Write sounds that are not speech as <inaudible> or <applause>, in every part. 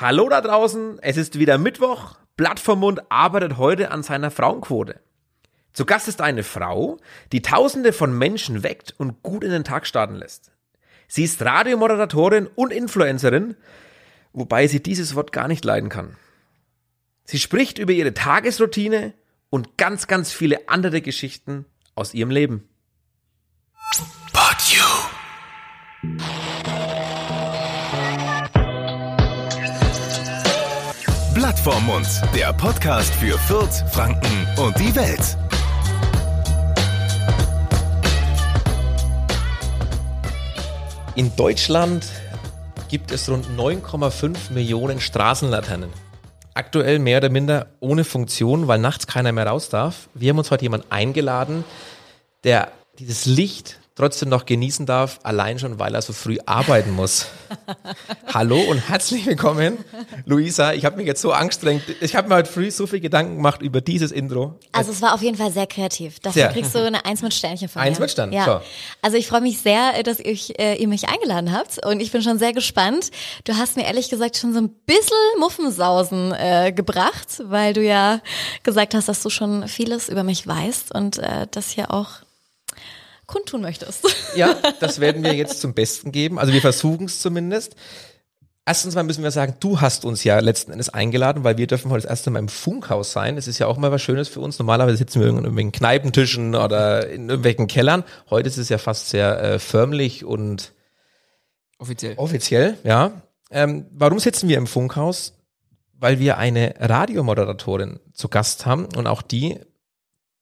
Hallo da draußen, es ist wieder Mittwoch. Blatt vom Mund arbeitet heute an seiner Frauenquote. Zu Gast ist eine Frau, die Tausende von Menschen weckt und gut in den Tag starten lässt. Sie ist Radiomoderatorin und Influencerin, wobei sie dieses Wort gar nicht leiden kann. Sie spricht über ihre Tagesroutine und ganz, ganz viele andere Geschichten aus ihrem Leben. But you. Blatt vorm Mund, der Podcast für Fürth, Franken und die Welt. In Deutschland gibt es rund 9,5 Millionen Straßenlaternen. Aktuell mehr oder minder ohne Funktion, weil nachts keiner mehr raus darf. Wir haben uns heute jemanden eingeladen, der dieses Licht trotzdem noch genießen darf, allein schon, weil er so früh arbeiten muss. <laughs> Hallo und herzlich willkommen, Luisa. Ich habe mich jetzt so angestrengt. Ich habe mir heute früh so viel Gedanken gemacht über dieses Intro. Also es war auf jeden Fall sehr kreativ. Dafür Sehr. kriegst du eine Eins mit Sternchen von mir. Eins mit Stern, Ja. so. Also ich freue mich sehr, dass ich, äh, ihr mich eingeladen habt und ich bin schon sehr gespannt. Du hast mir ehrlich gesagt schon so ein bisschen Muffensausen äh, gebracht, weil du ja gesagt hast, dass du schon vieles über mich weißt und äh, das hier auch kundtun möchtest. <laughs> Ja, das werden wir jetzt zum Besten geben. Also wir versuchen es zumindest. Erstens mal müssen wir sagen, du hast uns ja letzten Endes eingeladen, weil wir dürfen heute das erste Mal im Funkhaus sein. Das ist ja auch mal was Schönes für uns. Normalerweise sitzen wir in irgendwelchen Kneipentischen oder in irgendwelchen Kellern. Heute ist es ja fast sehr äh, förmlich und Offiziell. offiziell, ja. Ähm, warum sitzen wir im Funkhaus? Weil wir eine Radiomoderatorin zu Gast haben und auch die,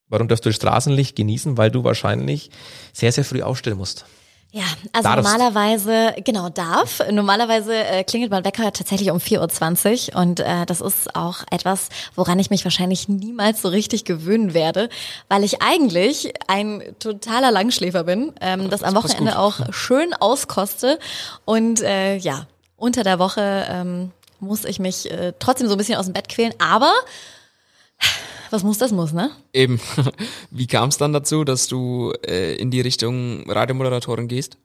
warum darfst du das Straßenlicht genießen? Weil du wahrscheinlich sehr, sehr früh aufstehen musst. Ja, also Darfst. normalerweise, genau, darf. Normalerweise äh, klingelt mein Wecker tatsächlich um 4.20 Uhr und äh, das ist auch etwas, woran ich mich wahrscheinlich niemals so richtig gewöhnen werde, weil ich eigentlich ein totaler Langschläfer bin, ähm, das am passt Wochenende auch <laughs> schön auskoste und äh, ja, unter der Woche ähm, muss ich mich äh, trotzdem so ein bisschen aus dem Bett quälen, aber was muss, das muss, ne? Eben. <laughs> Wie kam es dann dazu, dass du äh, in die Richtung Radiomoderatorin gehst?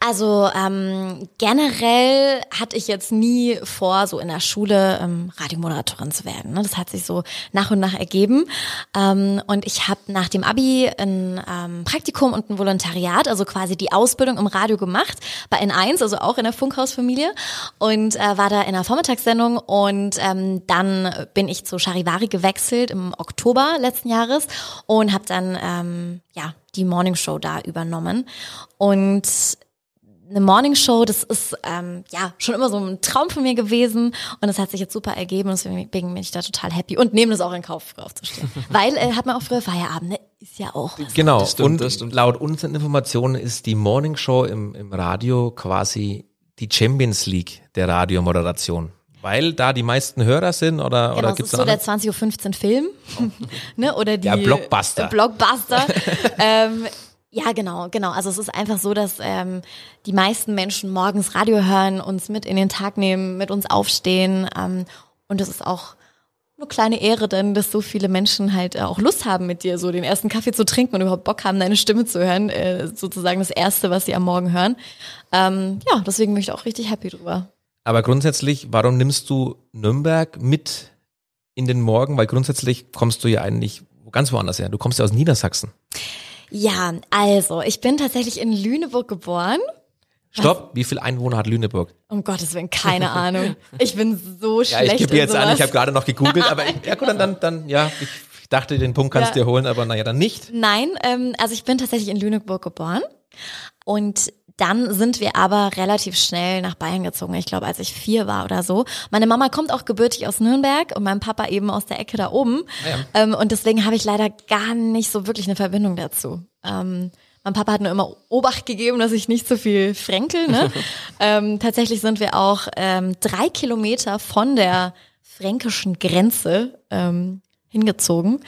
Also ähm, generell hatte ich jetzt nie vor, so in der Schule ähm, Radiomoderatorin zu werden. Ne? Das hat sich so nach und nach ergeben. Ähm, und ich habe nach dem Abi ein ähm, Praktikum und ein Volontariat, also quasi die Ausbildung im Radio gemacht, bei N1, also auch in der Funkhausfamilie. Und äh, war da in einer Vormittagssendung und ähm, dann bin ich zu Charivari gewechselt im Oktober letzten Jahres und habe dann ähm, ja die Morning Show da übernommen. Und eine Morning Show, das ist ähm, ja schon immer so ein Traum von mir gewesen und es hat sich jetzt super ergeben und deswegen bin ich da total happy und nehme das auch in Kauf, früh aufzustehen. <laughs> Weil äh, hat man auch früher Feierabend, ne? Ist ja auch was. Genau. Das stimmt, und das stimmt. laut unseren Informationen ist die Morning Show im, im Radio quasi die Champions League der Radiomoderation. Weil da die meisten Hörer sind oder, Genau, oder es gibt's ist so der 20.15 Uhr Film, <laughs> ne? Oder die Der Blockbuster. Blockbuster. <laughs> ähm, ja, genau, genau. Also es ist einfach so, dass ähm, die meisten Menschen morgens Radio hören, uns mit in den Tag nehmen, mit uns aufstehen. Ähm, und das ist auch eine kleine Ehre, denn dass so viele Menschen halt äh, auch Lust haben, mit dir so den ersten Kaffee zu trinken und überhaupt Bock haben, deine Stimme zu hören. Äh, sozusagen das Erste, was sie am Morgen hören. Ähm, ja, deswegen bin ich auch richtig happy drüber. Aber grundsätzlich, warum nimmst du Nürnberg mit in den Morgen? Weil grundsätzlich kommst du ja eigentlich ganz woanders her. Du kommst ja aus Niedersachsen. Ja, also, ich bin tatsächlich in Lüneburg geboren. Stopp, wie viel Einwohner hat Lüneburg? Um Gottes Willen, keine <laughs> Ahnung. Ich bin so Ja, schlecht ich gebe jetzt in an, sowas. ich habe gerade noch gegoogelt, aber ich, <laughs> ja gut, dann, dann, dann ja, ich, ich dachte, den Punkt kannst du Ja. dir holen, aber naja, dann nicht. Nein, ähm, also ich bin tatsächlich in Lüneburg geboren und dann sind wir aber relativ schnell nach Bayern gezogen. Ich glaube, als ich vier war oder so. Meine Mama kommt auch gebürtig aus Nürnberg und mein Papa eben aus der Ecke da oben. Ah Ähm, und deswegen habe ich leider gar nicht so wirklich eine Verbindung dazu. Ähm, mein Papa hat nur immer Obacht gegeben, dass ich nicht so viel fränkel. Ne? <laughs> ähm, tatsächlich sind wir auch ähm, drei Kilometer von der fränkischen Grenze ähm, hingezogen.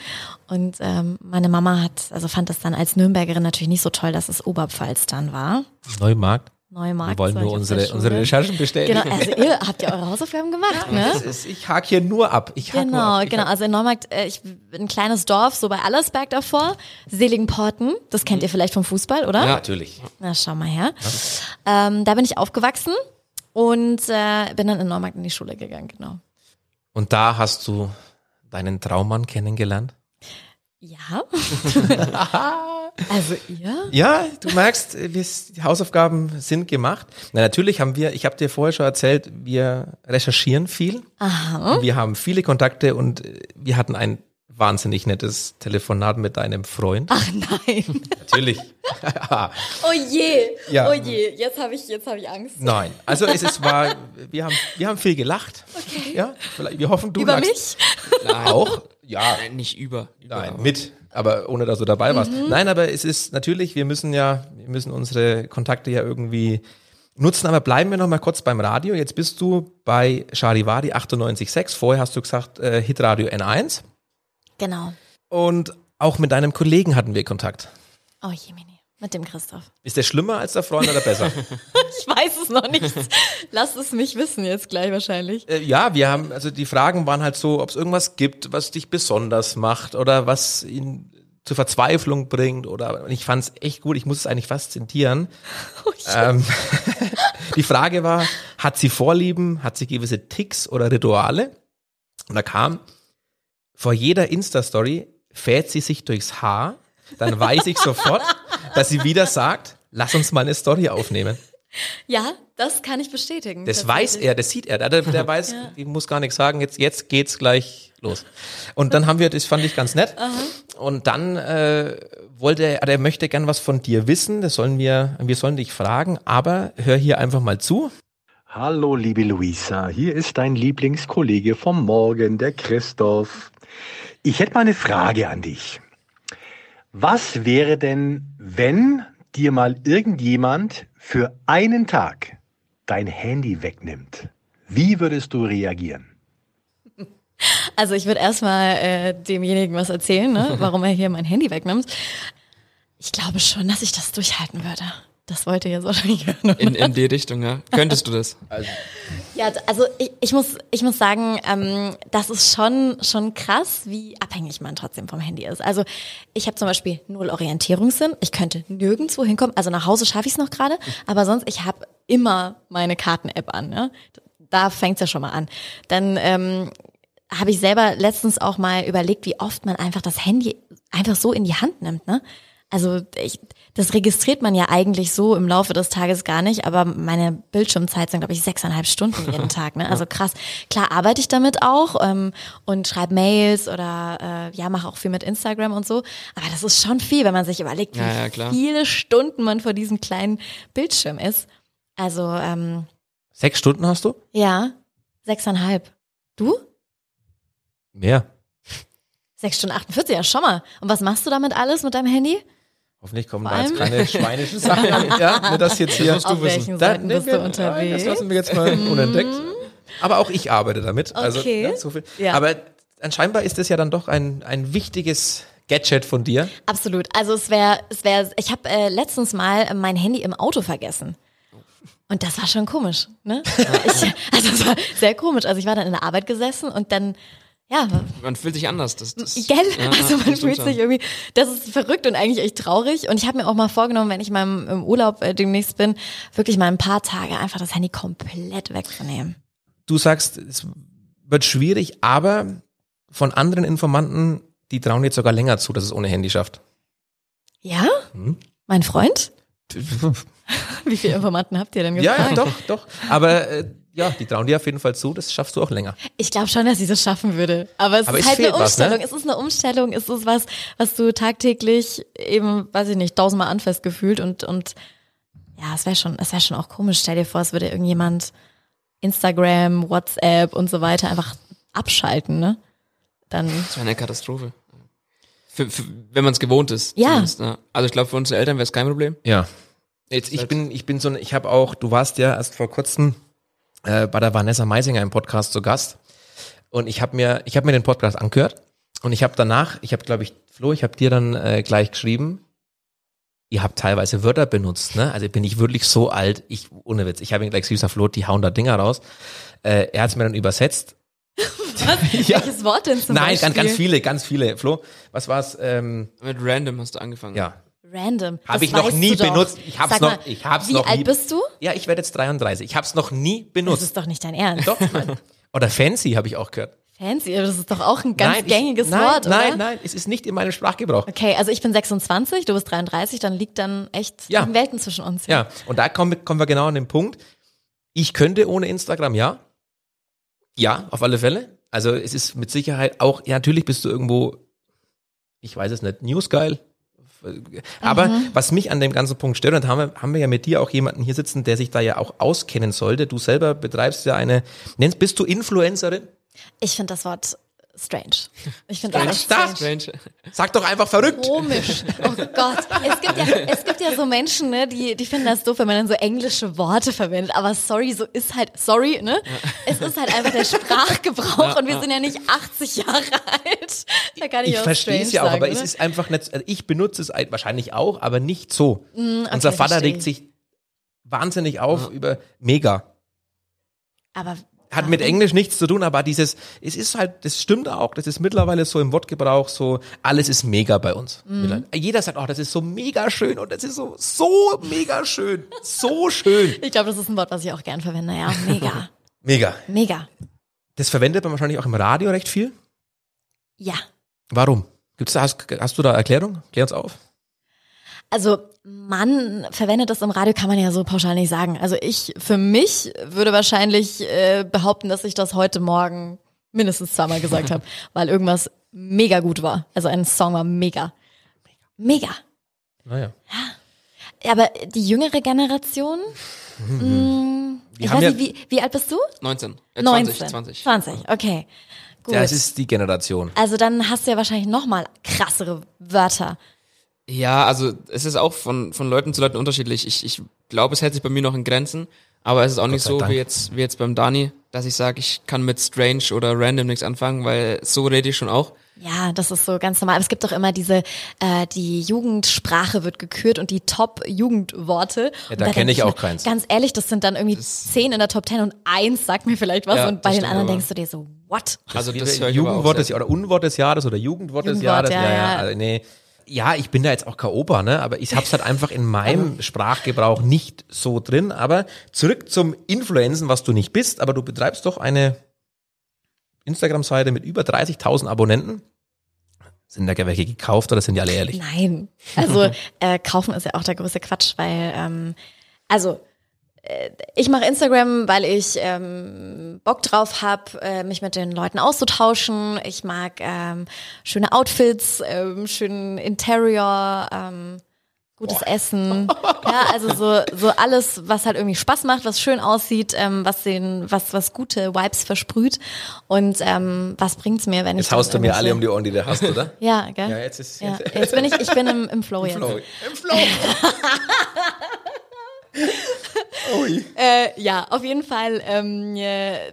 Und ähm, meine Mama hat, also fand das dann als Nürnbergerin natürlich nicht so toll, dass es Oberpfalz dann war. Neumarkt. Neumarkt. Wir wollen nur unsere, unsere. Recherchen bestätigen. Genau, also ihr habt ja eure Hausaufgaben gemacht, ne? Das ist, ich hake hier nur ab. Ich hake Genau, ab. Ich genau. Also in Neumarkt, äh, ich, ein kleines Dorf, so bei Allersberg davor. Seligenporten, das kennt ihr vielleicht vom Fußball, oder? Ja, natürlich. Na, schau mal her. Ähm, da bin ich aufgewachsen. und äh, bin dann in Neumarkt in die Schule gegangen, genau. Und da hast du deinen Traummann kennengelernt? Ja. <laughs> also ihr? Ja, du merkst, die Hausaufgaben sind gemacht. Na, natürlich haben wir, ich habe dir vorher schon erzählt, wir recherchieren viel. Aha. Wir haben viele Kontakte und äh, wir hatten ein wahnsinnig nettes Telefonat mit deinem Freund. Ach nein. Natürlich. <laughs> Oh je. Ja. Oh je. Jetzt habe ich, jetzt habe ich Angst. Nein, also es ist war, wir haben, wir haben viel gelacht. Okay. Ja, vielleicht, wir hoffen, du Über lachst mich? Nein, auch. Ja, Nein, nicht über. über Nein, aber- mit, aber ohne dass du dabei warst. Nein, aber es ist natürlich, wir müssen ja, wir müssen unsere Kontakte ja irgendwie nutzen, aber bleiben wir noch mal kurz beim Radio. Jetzt bist du bei Charivari 98.6. Vorher hast du gesagt äh, Hitradio N1 Genau. und auch mit deinem Kollegen hatten wir Kontakt. Oh je, Mini. Mit dem Christoph. Ist der schlimmer als der Freund oder besser? <laughs> Ich weiß es noch nicht. Lass es mich wissen jetzt gleich wahrscheinlich. äh, ja, wir haben, also die Fragen waren halt so, ob es irgendwas gibt, was dich besonders macht oder was ihn zur Verzweiflung bringt oder ich fand es echt gut, ich muss es eigentlich fast zitieren. <laughs> ähm, <laughs> die Frage war, hat sie Vorlieben, hat sie gewisse Ticks oder Rituale? Und da kam, vor jeder Insta-Story fährt sie sich durchs Haar, dann weiß ich sofort, <laughs> dass sie wieder sagt, lass uns mal eine Story aufnehmen. Ja, das kann ich bestätigen. Das weiß er, das sieht er. Der, der <laughs> weiß, ich muss gar nichts sagen, jetzt, jetzt geht's gleich los. Und dann haben wir, das fand ich ganz nett. Und dann äh, wollte er, er möchte gern was von dir wissen, das sollen wir, wir sollen dich fragen, aber hör hier einfach mal zu. Hallo, liebe Luisa, hier ist dein Lieblingskollege vom Morgen, der Christoph. Ich hätte mal eine Frage an dich. Was wäre denn, wenn dir mal irgendjemand für einen Tag dein Handy wegnimmt? Wie würdest du reagieren? Also ich würde erstmal äh, demjenigen was erzählen, ne, <laughs> warum er hier mein Handy wegnimmt. Ich glaube schon, dass ich das durchhalten würde. Das wollte ihr jetzt wahrscheinlich hören. oder? In, in die Richtung, ja. Könntest du das? Ja, also ich, ich muss ich muss sagen, ähm, das ist schon schon krass, wie abhängig man trotzdem vom Handy ist. Also ich habe zum Beispiel null Orientierungssinn. Ich könnte nirgendwo hinkommen. Also nach Hause schaffe ich es noch gerade, <laughs> aber sonst ich habe immer meine Karten-App an. Ne? Da fängt's ja schon mal an. Dann ähm, habe ich selber letztens auch mal überlegt, wie oft man einfach das Handy einfach so in die Hand nimmt. Ne? Also ich, das registriert man ja eigentlich so im Laufe des Tages gar nicht, aber meine Bildschirmzeit sind, glaube ich, sechseinhalb Stunden jeden <laughs> Tag. Ne? Also krass. Klar arbeite ich damit auch ähm, und schreibe Mails oder äh, ja, mache auch viel mit Instagram und so. Aber das ist schon viel, wenn man sich überlegt, wie Ja, ja, viele Stunden man vor diesem kleinen Bildschirm ist. Also ähm, Sechs Stunden hast du? ja, sechseinhalb. Du? Mehr. Sechs Stunden 48, ja schon mal. Und was machst du damit alles mit deinem Handy? Hoffentlich kommen Vor da jetzt keine <laughs> schweinischen Sachen an. Ja, nur das jetzt hier. musst du Auf wissen. Da- nee, bist wir- du unterwegs? Mhm. Das lassen wir jetzt mal unentdeckt. Aber auch ich arbeite damit. Also, Okay. ja, so viel. Ja. Aber scheinbar ist das ja dann doch ein, ein wichtiges Gadget von dir. Absolut. Also es wäre, es wäre, ich habe äh, letztens mal mein Handy im Auto vergessen. Und das war schon komisch, ne? <laughs> Ich, also es war sehr komisch. Also ich war dann in der Arbeit gesessen und dann, ja, Man fühlt sich anders. Das, das, gell? Ja, <laughs> also man fühlt sich irgendwie, das ist verrückt und eigentlich echt traurig. Und ich habe mir auch mal vorgenommen, wenn ich mal im, im Urlaub äh, demnächst bin, wirklich mal ein paar Tage einfach das Handy komplett wegzunehmen. Du sagst, es wird schwierig, aber von anderen Informanten, die trauen jetzt sogar länger zu, dass es ohne Handy schafft. Ja? Hm? Mein Freund? <laughs> Wie viele Informanten habt ihr denn Ja, gefragt? ja, doch, doch. Aber äh, ja, die trauen dir auf jeden Fall zu, das schaffst du auch länger. Ich glaube schon, dass ich das schaffen würde. Aber es Aber ist es halt eine fehlt was, ne? Umstellung. Es ist eine Umstellung. Es ist was, was du tagtäglich eben, weiß ich nicht, tausendmal anfasst gefühlt und, und ja, es wäre schon, es wäre schon auch komisch. Stell dir vor, es würde irgendjemand Instagram, WhatsApp und so weiter einfach abschalten, ne? Dann, Das wäre eine Katastrophe. Für, für, wenn man es gewohnt ist. Ja. zumindest, ne? Also ich glaube, für unsere Eltern wäre es kein Problem. Ja. Jetzt, ich bin, ich bin so, ein- ich habe auch, du warst ja erst vor kurzem äh, bei der Vanessa Meisinger im Podcast zu Gast und ich habe mir, ich habe mir den Podcast angehört und ich habe danach, ich habe, glaube ich, Flo, ich habe dir dann äh, gleich geschrieben, ihr habt teilweise Wörter benutzt, ne? Also bin ich wirklich so alt, ich ohne Witz, ich habe ihn gleich süßer Flo, die hauen da Dinger raus. Äh, er hat es mir dann übersetzt. <laughs> <laughs> ja. welches Wort denn zum Nein, Beispiel? ganz, ganz viele, ganz viele. Flo, was war's? Ähm, Mit random hast du angefangen. ja, Random. Habe Das ich noch nie benutzt. Ich hab's Sag noch, mal, ich hab's Wie noch alt nie. bist du? Ja, ich werde jetzt 33. Ich habe es noch nie Das benutzt. ist doch nicht dein Ernst. Doch, nein. Oder fancy habe ich auch gehört. Fancy, das ist doch auch ein ganz nein, gängiges ich, nein, Wort, oder? Nein, nein, es ist nicht in meinem Sprachgebrauch. Okay, also ich bin 26, du bist 33, dann liegt dann echt Ja. Welten zwischen uns. Ja, und da kommen, kommen wir genau an den Punkt. Ich könnte ohne Instagram, ja. Ja, auf alle Fälle. Also es ist mit Sicherheit auch, ja, natürlich bist du irgendwo, ich weiß es nicht, newsgeil. Aber Mhm. was mich an dem ganzen Punkt stört, und haben wir, haben wir ja mit dir auch jemanden hier sitzen, der sich da ja auch auskennen sollte. Du selber betreibst ja eine, nennst, bist du Influencerin? Ich finde das Wort strange. Ich finde das strange. Strange. Sag doch einfach verrückt. Komisch. Oh Gott. Es gibt ja, es gibt ja so Menschen, ne, die, die finden das doof, wenn man dann so englische Worte verwendet. Aber sorry, so ist halt, sorry, ne? Es ist halt einfach der Sprachgebrauch und wir sind ja nicht 80 Jahre alt. Da kann ich, Ich auch verstehe es ja auch, sagen, aber ne? es ist einfach nicht, also ich benutze es ein- wahrscheinlich auch, aber nicht so. Unser Vater verstehe. regt sich wahnsinnig auf über mega. aber Hat mit Englisch nichts zu tun, aber dieses, es ist halt, das stimmt auch, das ist mittlerweile so im Wortgebrauch so, alles ist mega bei uns. Mhm. Jeder sagt, oh, das ist so mega schön und das ist so, so mega schön, so schön. <laughs> ich glaube, das ist ein Wort, was ich auch gern verwende. Ja, mega. <laughs> Mega. Mega. Das verwendet man wahrscheinlich auch im Radio recht viel. Ja. Warum? Gibt's da, hast, hast du da Erklärung? Klär uns auf. Also man verwendet das im Radio, kann man ja so pauschal nicht sagen. Also ich für mich würde wahrscheinlich äh, behaupten, dass ich das heute Morgen mindestens zweimal gesagt <laughs> habe, weil irgendwas mega gut war. Also ein Song war mega. Mega. Naja. Ja, Aber die jüngere Generation, <laughs> mh, ich haben weiß ja- nicht, wie, wie alt bist du? 19. Äh, 19. 20. 20. 20, okay. Gut. Das ist die Generation. also dann hast du ja wahrscheinlich noch mal krassere Wörter. Ja, also es ist auch von, von Leuten zu Leuten unterschiedlich. Ich, ich glaube, es hält sich bei mir noch in Grenzen, aber es ist auch nicht sei so Dank. wie jetzt, wie jetzt beim Dani, dass ich sage, ich kann mit Strange oder Random nichts anfangen, weil so rede ich schon auch. Ja, das ist so ganz normal. Aber es gibt doch immer diese, äh, die Jugendsprache wird gekürt und die Top-Jugendworte. Ja, da kenn denk ich auch mir, keins. Ganz ehrlich, das sind dann irgendwie zehn in der Top 10 und eins sagt mir vielleicht was Ja, und bei das den anderen aber. denkst du dir so, what? Also das aber auch Jugendwort des, sehr. oder Unwort des Jahres oder Jugendwort des Jugendwort, Jahres. ja, Ja, ja. ja. Also, nee. Ja, ich bin da jetzt auch kein Opa, ne? aber ich hab's halt einfach in meinem <laughs> Sprachgebrauch nicht so drin. Aber zurück zum Influenzen, was du nicht bist, aber du betreibst doch eine Instagram-Seite mit über 30.000 Abonnenten. Sind da welche gekauft oder sind die alle ehrlich? Nein. Also <laughs> äh, kaufen ist ja auch der größte Quatsch, weil ähm, also ich mache Instagram, weil ich ähm, Bock drauf habe, äh, mich mit den Leuten auszutauschen. Ich mag ähm, schöne Outfits, ähm, schönen Interior, ähm, gutes Essen. Ja, also so, so alles, was halt irgendwie Spaß macht, was schön aussieht, ähm, was den, was, was gute Vibes versprüht. Und ähm, was bringt's mir, wenn ich Jetzt haust du mir alle um die Ohren, die du hast, oder? <laughs> Ja, gell? Ja, jetzt ist Ja, jetzt, jetzt bin ich, ich bin im, im <laughs> Flow jetzt. Flow. Im Flow. <laughs> <laughs> Äh, ja, auf jeden Fall. Ähm, äh,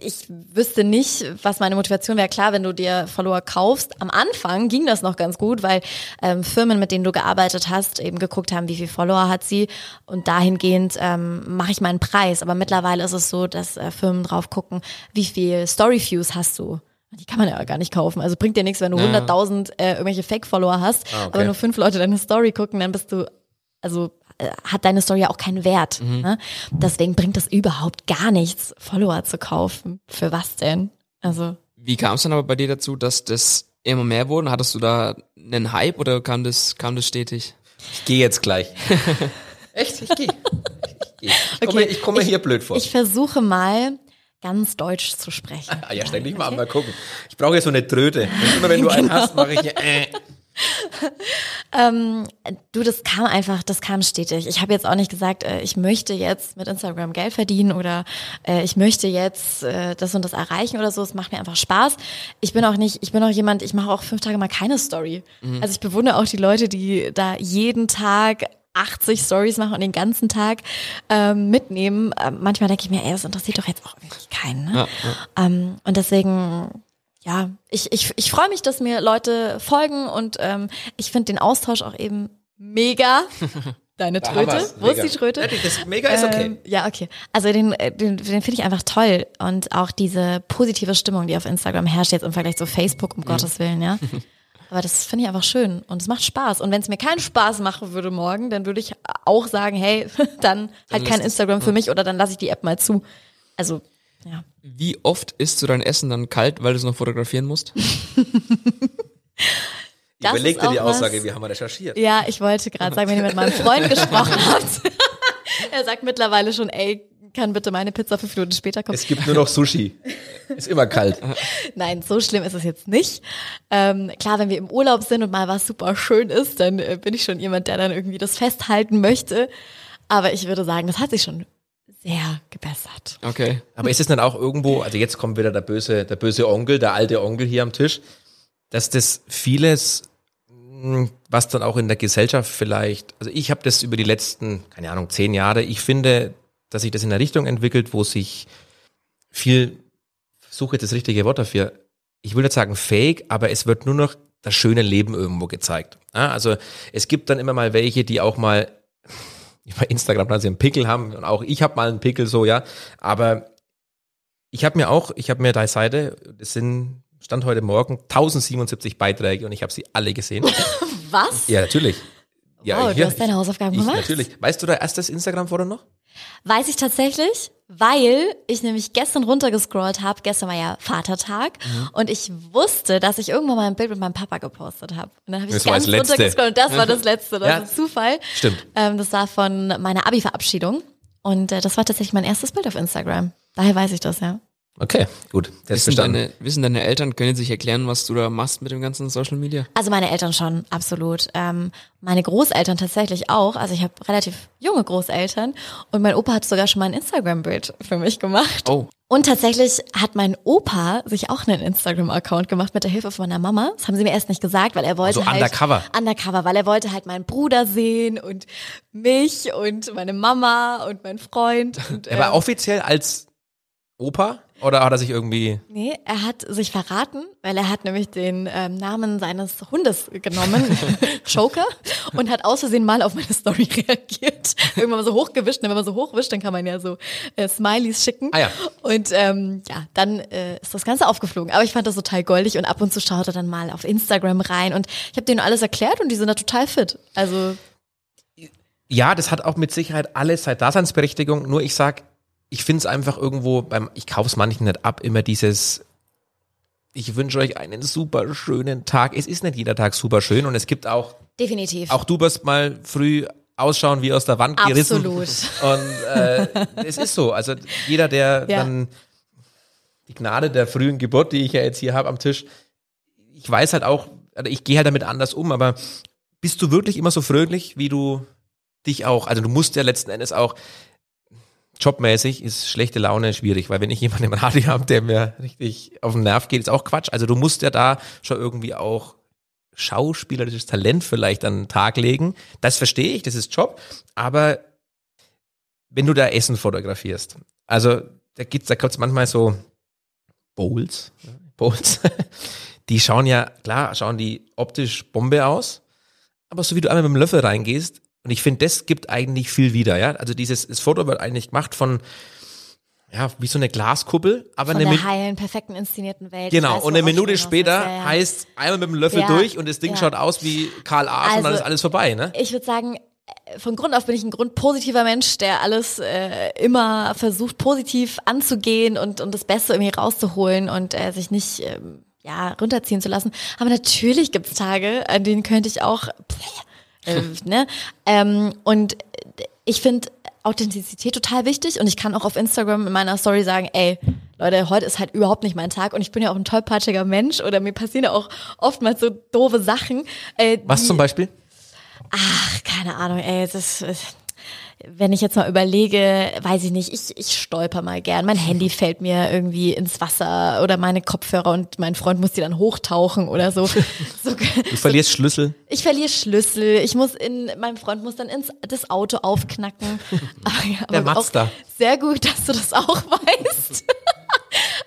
ich wüsste nicht, was meine Motivation wäre. Klar, wenn du dir Follower kaufst. Am Anfang ging das noch ganz gut, weil ähm, Firmen, mit denen du gearbeitet hast, eben geguckt haben, wie viel Follower hat sie. Und dahingehend ähm, mache ich meinen Preis. Aber mittlerweile ist es so, dass äh, Firmen drauf gucken, wie viel Story-Views hast du. Die kann man ja gar nicht kaufen. Also bringt dir nichts, wenn du 100.000 äh, irgendwelche Fake-Follower hast, Ah, okay. aber nur fünf Leute deine Story gucken, dann bist du, also hat deine Story ja auch keinen Wert. Ne? Deswegen bringt es überhaupt gar nichts, Follower zu kaufen. Für was denn? Also Wie kam es dann aber bei dir dazu, dass das immer mehr wurden? Hattest du da einen Hype oder kam das, kam das stetig? Ich gehe jetzt gleich. <laughs> Echt? Ich gehe. Ich, ich komme, Okay, ich komme mir hier blöd vor. ich versuche mal ganz deutsch zu sprechen. Ah <laughs> ja, stell dich mal an, mal gucken. Ich brauche jetzt so eine Tröte. Immer wenn du einen <laughs> hast, mache ich hier, äh. <laughs> Ähm, du, das kam einfach, das kam stetig. Ich habe jetzt auch nicht gesagt, äh, ich möchte jetzt mit Instagram Geld verdienen oder äh, ich möchte jetzt äh, das und das erreichen oder so. Es macht mir einfach Spaß. Ich bin auch nicht, ich bin auch jemand, ich mache auch fünf Tage mal keine Story. Also ich bewundere auch die Leute, die da jeden Tag 80 Stories machen und den ganzen Tag ähm, mitnehmen. Ähm, manchmal denke ich mir, ey, das interessiert doch jetzt auch wirklich keinen. Ne? Ja, Ähm, und deswegen, ja, ich, ich, ich freue mich, dass mir Leute folgen und ähm, ich finde den Austausch auch eben mega. <laughs> Deine Da Tröte? Wo ist die Tröte? Ja, das Mega ist okay. Ähm, ja, okay. Also den, äh, den, den finde ich einfach toll. Und auch diese positive Stimmung, die auf Instagram herrscht, jetzt im Vergleich zu Facebook, um Mhm. Gottes Willen, ja. <laughs> Aber das finde ich einfach schön und es macht Spaß. Und wenn es mir keinen Spaß machen würde morgen, dann würde ich auch sagen, hey, <laughs> dann halt kein lässt es- Instagram für mich oder dann lasse ich die App mal zu. Also, ja. Wie oft isst du dein Essen dann kalt, weil du es noch fotografieren musst? <laughs> Überleg dir die auch was- Aussage, wir haben recherchiert. Ja, ich wollte gerade sagen, wenn ihr mit meinem Freund gesprochen <laughs> habt. <laughs> er sagt mittlerweile schon, ey, kann bitte meine Pizza fünf Minuten später kommen. Es gibt nur noch Sushi. Ist immer kalt. Nein, so schlimm ist es jetzt nicht. Ähm, klar, wenn wir im Urlaub sind und mal was super schön ist, dann äh, bin ich schon jemand, der dann irgendwie das festhalten möchte. Aber ich würde sagen, das hat sich schon sehr gebessert. Okay. Aber ist es dann auch irgendwo, also jetzt kommt wieder der böse, der böse Onkel, der alte Onkel hier am Tisch, dass das vieles, mh, was dann auch in der Gesellschaft vielleicht, also ich habe das über die letzten, keine Ahnung, zehn Jahre, ich finde, dass sich das in eine Richtung entwickelt, wo sich viel, suche jetzt das richtige Wort dafür, ich will nicht sagen fake, aber es wird nur noch das schöne Leben irgendwo gezeigt. Also es gibt dann immer mal welche, die auch mal <laughs> über Instagram dann sie einen Pickel haben und auch ich habe mal einen Pickel so, ja, aber ich habe mir auch, ich habe mir deine Seite, das sind, stand heute Morgen 1077 Beiträge und ich habe sie alle gesehen. <laughs> Was? ja, natürlich. Ja, wow, ich- du hast deine Hausaufgaben ich, gemacht. Natürlich. Weißt du da erstes Instagram-Foto noch? Weiß ich tatsächlich, weil ich nämlich gestern runtergescrollt habe. Gestern war ja Vatertag Mhm. und ich wusste, dass ich irgendwann mal ein Bild mit meinem Papa gepostet habe. Und dann habe ich Das ganz runtergescrollt und das war das letzte. Das Ja. ist Zufall. Stimmt. Ähm, das war von meiner Abi-Verabschiedung und äh, das war tatsächlich mein erstes Bild auf Instagram. Daher weiß ich das, ja. Okay, gut. Das Wissen deine, wissen deine Eltern, können sich erklären, was du da machst mit dem ganzen Social Media? Also meine Eltern schon, absolut. Ähm, meine Großeltern tatsächlich auch. Also ich habe relativ junge Großeltern und mein Opa hat sogar schon mal ein Instagram-Bild für mich gemacht. Oh. Und tatsächlich hat mein Opa sich auch einen Instagram-Account gemacht mit der Hilfe von meiner Mama. Das haben sie mir erst nicht gesagt, weil er wollte Also halt undercover. undercover, weil er wollte halt meinen Bruder sehen und mich und meine Mama und meinen Freund. <laughs> Und, Er war ähm, offiziell als Opa oder hat er sich irgendwie. Nee, er hat sich verraten, weil er hat nämlich den ähm, Namen seines Hundes genommen, <laughs> Joker, und hat aus Versehen mal auf meine Story <laughs> reagiert. Irgendwann mal so hochgewischt, und wenn man so hochwischt, dann kann man ja so äh, Smileys schicken. Ah ja. Und ähm, ja, dann äh, ist das Ganze aufgeflogen. Aber ich fand das total goldig und ab und zu schaut er dann mal auf Instagram rein und ich habe denen alles erklärt und die sind da total fit. Also Ja, das hat auch mit Sicherheit alles seine Daseinsberechtigung. Nur ich sag, ich finde es einfach irgendwo beim, ich kaufe es manchen nicht ab, immer dieses, ich wünsche euch einen super schönen Tag. Es ist nicht jeder Tag super schön und es gibt auch, definitiv. auch du wirst mal früh ausschauen wie aus der Wand gerissen. Absolut. Und äh, es ist so. Also jeder, der Ja. dann die Gnade der frühen Geburt, die ich ja jetzt hier habe am Tisch, ich weiß halt auch, also ich gehe halt damit anders um, aber bist du wirklich immer so fröhlich, wie du dich auch, also du musst ja letzten Endes auch, jobmäßig ist schlechte Laune schwierig, weil wenn ich jemanden im Radio <laughs> habe, der mir richtig auf den Nerv geht, ist auch Quatsch. Also du musst ja da schon irgendwie auch schauspielerisches Talent vielleicht an den Tag legen. Das verstehe ich, das ist Job. Aber wenn du da Essen fotografierst, also da gibt's, da gibt's manchmal so Bowls? Bowls, <laughs> die schauen ja, klar, schauen die optisch Bombe aus, aber so wie du einmal mit dem Löffel reingehst, und ich finde, das gibt eigentlich viel wieder, ja. Also dieses das Foto wird eigentlich gemacht von, ja, wie so eine Glaskuppel, aber von eine der Min- heilen, perfekten, inszenierten Welt. Genau, und eine Minute später willst. Ja, ja. heißt einmal mit dem Löffel Ja, durch und das Ding schaut aus wie Karl Arsch und dann Also- ist alles vorbei, ne? Ich würde sagen, äh, von Grund auf bin ich ein grundpositiver Mensch, der alles äh, immer versucht, positiv anzugehen und, und das Beste irgendwie rauszuholen und äh, sich nicht ähm, ja, runterziehen zu lassen. Aber natürlich gibt's Tage, an denen könnte ich auch, äh, ne? Ähm, und ich finde Authentizität total wichtig und ich kann auch auf Instagram in meiner Story sagen, ey, Leute, heute ist halt überhaupt nicht mein Tag und ich bin ja auch ein tollpatschiger Mensch oder mir passieren ja auch oftmals so doofe Sachen. Äh, Was zum Beispiel? Ach, keine Ahnung, ey, das ist, wenn ich jetzt mal überlege, weiß ich nicht, ich, ich stolper mal gern. Mein Handy fällt mir irgendwie ins Wasser oder meine Kopfhörer und mein Freund muss die dann hochtauchen oder so. <laughs> so Du verlierst Schlüssel. ich verliere Schlüssel, ich muss in, mein Freund muss dann ins, das Auto aufknacken. <laughs> Aber, Der Mazda. Sehr gut, dass du das auch weißt. <laughs>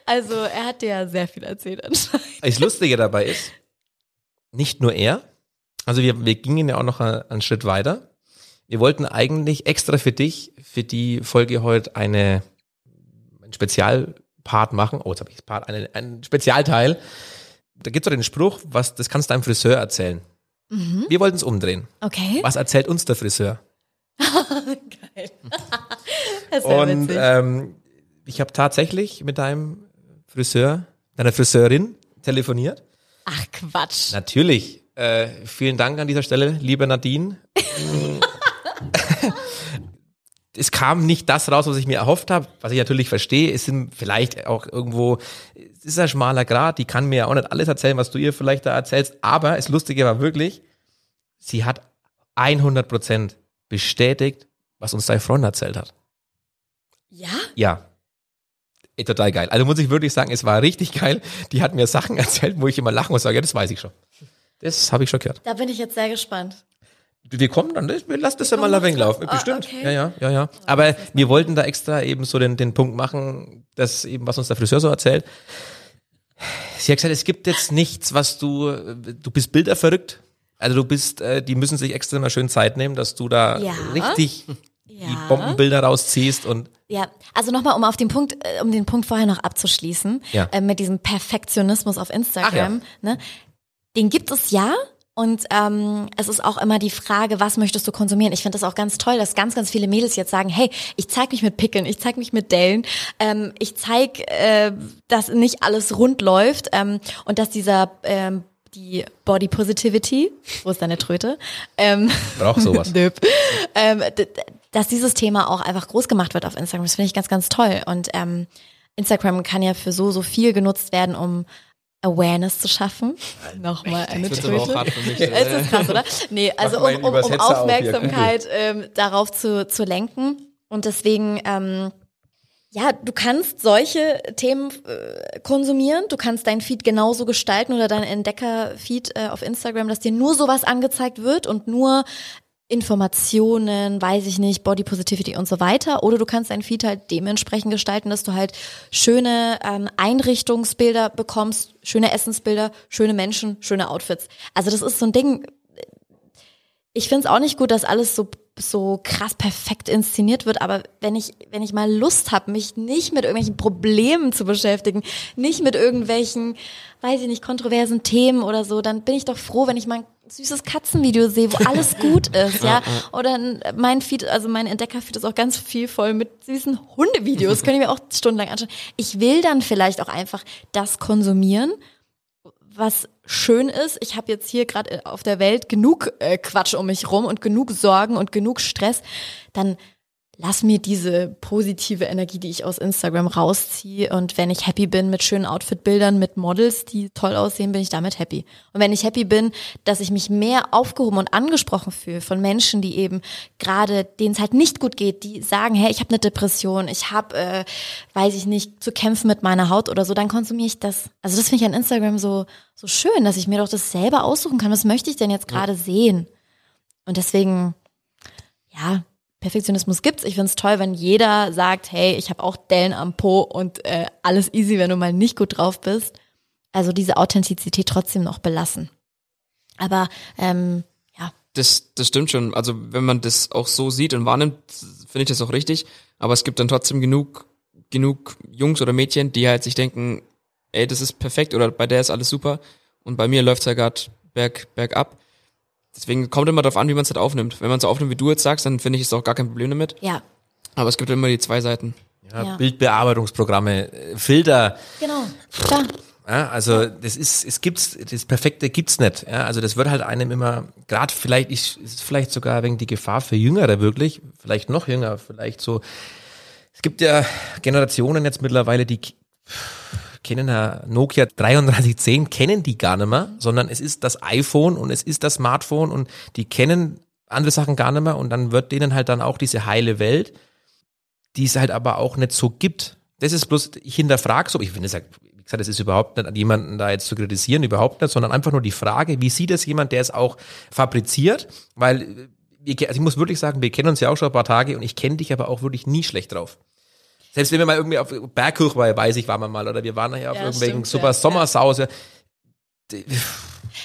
Also, er hat dir ja sehr viel erzählt anscheinend. Das Lustige dabei ist, nicht nur er, also wir, wir gingen ja auch noch einen Schritt weiter. Wir wollten eigentlich extra für dich, für die Folge heute eine, einen Spezialpart machen. Oh, jetzt habe ich das Part, einen, einen Spezialteil. da gibt's doch den Spruch, was, das kannst du deinem Friseur erzählen. Wir wollten es umdrehen. Okay. Was erzählt uns der Friseur? <laughs> Geil. <laughs> das ist Und witzig. ähm, ich habe tatsächlich mit deinem Friseur, deiner Friseurin telefoniert. Ach Quatsch. Natürlich. Äh, vielen Dank an dieser Stelle, liebe Nadine. <laughs> <laughs> es kam nicht das raus, was ich mir erhofft habe, was ich natürlich verstehe. Es sind vielleicht auch irgendwo, es ist ein schmaler Grad, die kann mir ja auch nicht alles erzählen, was du ihr vielleicht da erzählst. Aber das Lustige war wirklich, sie hat 100 Prozent bestätigt, was uns dein Freund erzählt hat. Ja? Ja. Total geil. Also muss ich wirklich sagen, es war richtig geil. Die hat mir Sachen <laughs> erzählt, wo ich immer lachen muss. Sage, ja, das weiß ich schon. Das habe ich schon gehört. Da bin ich jetzt sehr gespannt. Wir kommen dann, ne? wir lassen das ja mal noch laufen. Ah, Bestimmt. okay. Ja, ja, ja, ja. Aber wir wollten da extra eben so den, den Punkt machen, dass eben, was uns der Friseur so erzählt. Sie hat gesagt, es gibt jetzt nichts, was du, du bist Bilder verrückt. Also du bist, äh, die müssen sich extra mal schön Zeit nehmen, dass du da Ja. richtig Ja. die Bombenbilder rausziehst und Ja, also nochmal, um auf den Punkt, äh, um den Punkt vorher noch abzuschließen, Ja. äh, mit diesem Perfektionismus auf Instagram, Ach ne? Den gibt es ja. Und ähm, es ist auch immer die Frage, was möchtest du konsumieren? Ich finde das auch ganz toll, dass ganz, ganz viele Mädels jetzt sagen, hey, ich zeig mich mit Pickeln, ich zeig mich mit Dellen, ähm, ich zeig, äh, dass nicht alles rund läuft ähm, und dass dieser ähm, die Body Positivity, wo ist deine Tröte? Ähm, brauch sowas. <laughs> Nöp. ähm, dass dieses Thema auch einfach groß gemacht wird auf Instagram. Das finde ich ganz, ganz toll. Und ähm, Instagram kann ja für so, so viel genutzt werden, um Awareness zu schaffen. Nochmal eine Das auch Tröte. hart für mich. Es ist krass, oder? Nee, also um, um, um Übersetzer auf. Aufmerksamkeit ähm, darauf zu, zu lenken. Und deswegen, ähm, ja, du kannst solche Themen äh, konsumieren. Du kannst deinen Feed genauso gestalten oder deinen Entdecker-Feed äh, auf Instagram, dass dir nur sowas angezeigt wird und nur Informationen, weiß ich nicht, Body Positivity und so weiter. Oder du kannst deinen Feed halt dementsprechend gestalten, dass du halt schöne ähm, Einrichtungsbilder bekommst, schöne Essensbilder, schöne Menschen, schöne Outfits. Also das ist so ein Ding, ich finde es auch nicht gut, dass alles so so krass perfekt inszeniert wird, aber wenn ich wenn ich mal Lust habe, mich nicht mit irgendwelchen Problemen zu beschäftigen, nicht mit irgendwelchen, weiß ich nicht, kontroversen Themen oder so, dann bin ich doch froh, wenn ich mal ein süßes Katzenvideo sehe, wo alles <laughs> gut ist, ja? Oder ein- mein Feed, also mein Entdeckerfeed ist auch ganz viel voll mit süßen Hundevideos, kann ich mir auch stundenlang anschauen. Ich will dann vielleicht auch einfach das konsumieren, was schön ist, ich habe jetzt hier gerade auf der Welt genug äh, Quatsch um mich rum und genug Sorgen und genug Stress, dann lass mir diese positive Energie, die ich aus Instagram rausziehe und wenn ich happy bin mit schönen Outfitbildern, mit Models, die toll aussehen, bin ich damit happy. Und wenn ich happy bin, dass ich mich mehr aufgehoben und angesprochen fühle von Menschen, die eben gerade, denen es halt nicht gut geht, die sagen, hey, ich habe eine Depression, ich habe, äh, weiß ich nicht, zu kämpfen mit meiner Haut oder so, dann konsumiere ich das. Also das finde ich an Instagram so so schön, dass ich mir doch das selber aussuchen kann. Was möchte ich denn jetzt gerade sehen? Und deswegen, ja, Perfektionismus gibt's. Ich find's toll, wenn jeder sagt, hey, ich habe auch Dellen am Po und äh, alles easy, wenn du mal nicht gut drauf bist. Also diese Authentizität trotzdem noch belassen. Aber ähm, ja, Das, das stimmt schon. Also wenn man das auch so sieht und wahrnimmt, finde ich das auch richtig. Aber es gibt dann trotzdem genug, genug Jungs oder Mädchen, die halt sich denken, ey, das ist perfekt oder bei der ist alles super und bei mir läuft's ja gerade berg, bergab. Deswegen kommt immer darauf an, wie man es halt aufnimmt. Wenn man es so aufnimmt, wie du jetzt sagst, dann finde ich es auch gar kein Problem damit. ja, Aber es gibt immer die zwei Seiten. ja, Ja. Bildbearbeitungsprogramme, äh, Filter. genau. Klar. Ja, also das ist, es gibt's, das Perfekte gibt's nicht. Ja, also das wird halt einem immer, gerade vielleicht ist, ist vielleicht sogar wegen die Gefahr für Jüngere wirklich, vielleicht noch jünger, vielleicht so. Es gibt ja Generationen jetzt mittlerweile, die kennen ja Nokia 3310, kennen die gar nicht mehr, sondern es ist das iPhone und es ist das Smartphone und die kennen andere Sachen gar nicht mehr und dann wird denen halt dann auch diese heile Welt, die es halt aber auch nicht so gibt. Das ist bloß, ich hinterfrage so, ich finde es ja, wie gesagt, es ist überhaupt nicht an jemanden da jetzt zu kritisieren, überhaupt nicht, sondern einfach nur die Frage, wie sieht es jemand, der es auch fabriziert, weil äh, wir, ke- also ich muss wirklich sagen, wir kennen uns ja auch schon ein paar Tage und ich kenne dich aber auch wirklich nie schlecht drauf. Selbst wenn wir mal irgendwie auf Bergkirch war, weiß ich, waren wir mal, oder wir waren nachher auf Ja, irgendwelchen stimmt, super ja, Sommersause.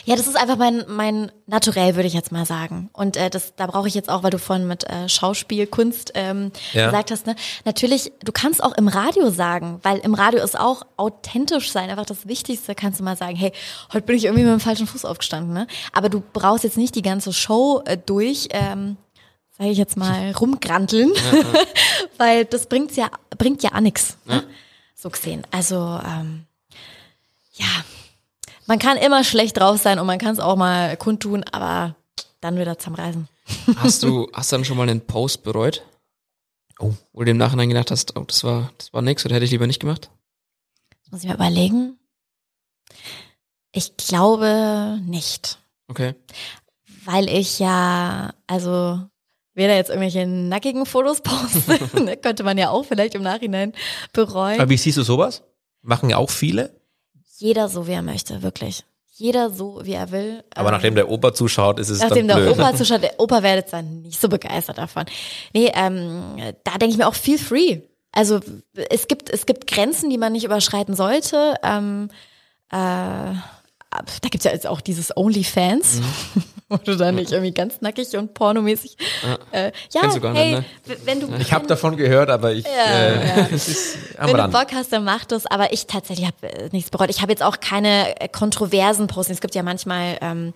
Ja, das ist einfach mein, mein Naturell, würde ich jetzt mal sagen. Und äh, das, da brauche ich jetzt auch, weil du vorhin mit äh, Schauspiel, Kunst ähm, Ja. gesagt hast, ne? Natürlich, du kannst auch im Radio sagen, weil im Radio ist auch authentisch sein einfach das Wichtigste. Kannst du mal sagen, hey, heute bin ich irgendwie mit dem falschen Fuß aufgestanden, ne? Aber du brauchst jetzt nicht die ganze Show äh, durch, ähm, sage ich jetzt mal, <laughs> rumgranteln, <laughs> weil das bringt's ja, bringt ja auch nix. Ne? So gesehen. Also, ähm, ja, man kann immer schlecht drauf sein und man kann es auch mal kundtun, aber dann wieder zum Reisen. <laughs> Hast du, hast du dann schon mal einen Post bereut? Oh. Wo du im Nachhinein gedacht hast, oh, das war, das war nix oder hätte ich lieber nicht gemacht? Das muss ich mir überlegen. Ich glaube nicht, Okay. weil ich ja, also weder jetzt irgendwelche nackigen Fotos <laughs> poste, ne, könnte man ja auch vielleicht im Nachhinein bereuen. Aber wie siehst du sowas? Machen ja auch viele. Jeder so, wie er möchte, wirklich. Jeder so, wie er will. Aber Ähm, nachdem der Opa zuschaut, ist es Nachdem dann der blöd. Opa zuschaut, der Opa wäre jetzt dann nicht so begeistert davon. Nee, ähm, da denke ich mir auch feel free. Also es gibt, es gibt Grenzen, die man nicht überschreiten sollte. Ähm, äh, da gibt's ja jetzt auch dieses OnlyFans, Mhm. <laughs> wo du dann nicht irgendwie ganz nackig und pornomäßig. Äh, ja, Kennst du gar nicht, hey, ne? w- wenn du Ich habe davon gehört, aber ich äh, ja. es ist am wenn du. Bock hast, dann mach das. Aber ich tatsächlich habe äh, nichts bereut. Ich habe jetzt auch keine äh, kontroversen Postings. Es gibt ja manchmal ähm,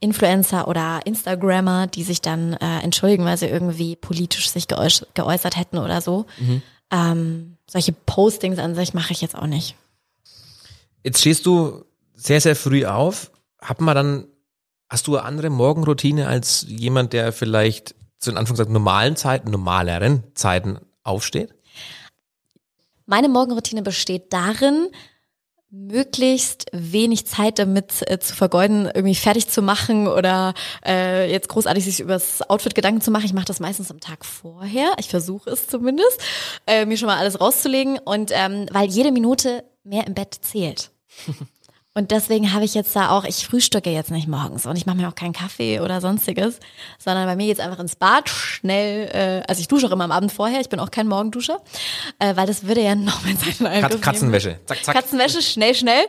Influencer oder Instagrammer, die sich dann äh, entschuldigen, weil sie irgendwie politisch sich geäuß geäußert hätten oder so. Ähm, solche Postings an sich mache ich jetzt auch nicht. Jetzt stehst du sehr, sehr früh auf. Hat man dann, hast du eine andere Morgenroutine als jemand, der vielleicht zu in Anführungszeichen normalen Zeiten, normaleren Zeiten aufsteht? Meine Morgenroutine besteht darin, möglichst wenig Zeit damit äh, zu vergeuden, irgendwie fertig zu machen oder äh, jetzt großartig sich über das Outfit Gedanken zu machen. Ich mache das meistens am Tag vorher. Ich versuche es zumindest, äh, mir schon mal alles rauszulegen und ähm, weil jede Minute mehr im Bett zählt. <laughs> Und deswegen habe ich jetzt da auch, ich frühstücke jetzt nicht morgens und ich mache mir auch keinen Kaffee oder sonstiges, sondern bei mir geht's einfach ins Bad, schnell, äh, also ich dusche auch immer am Abend vorher, ich bin auch kein Morgenduscher, äh, weil das würde ja <laughs> noch mehr Zeit in Angriff Kat. Katzenwäsche. Zack, zack. Katzenwäsche, schnell, schnell.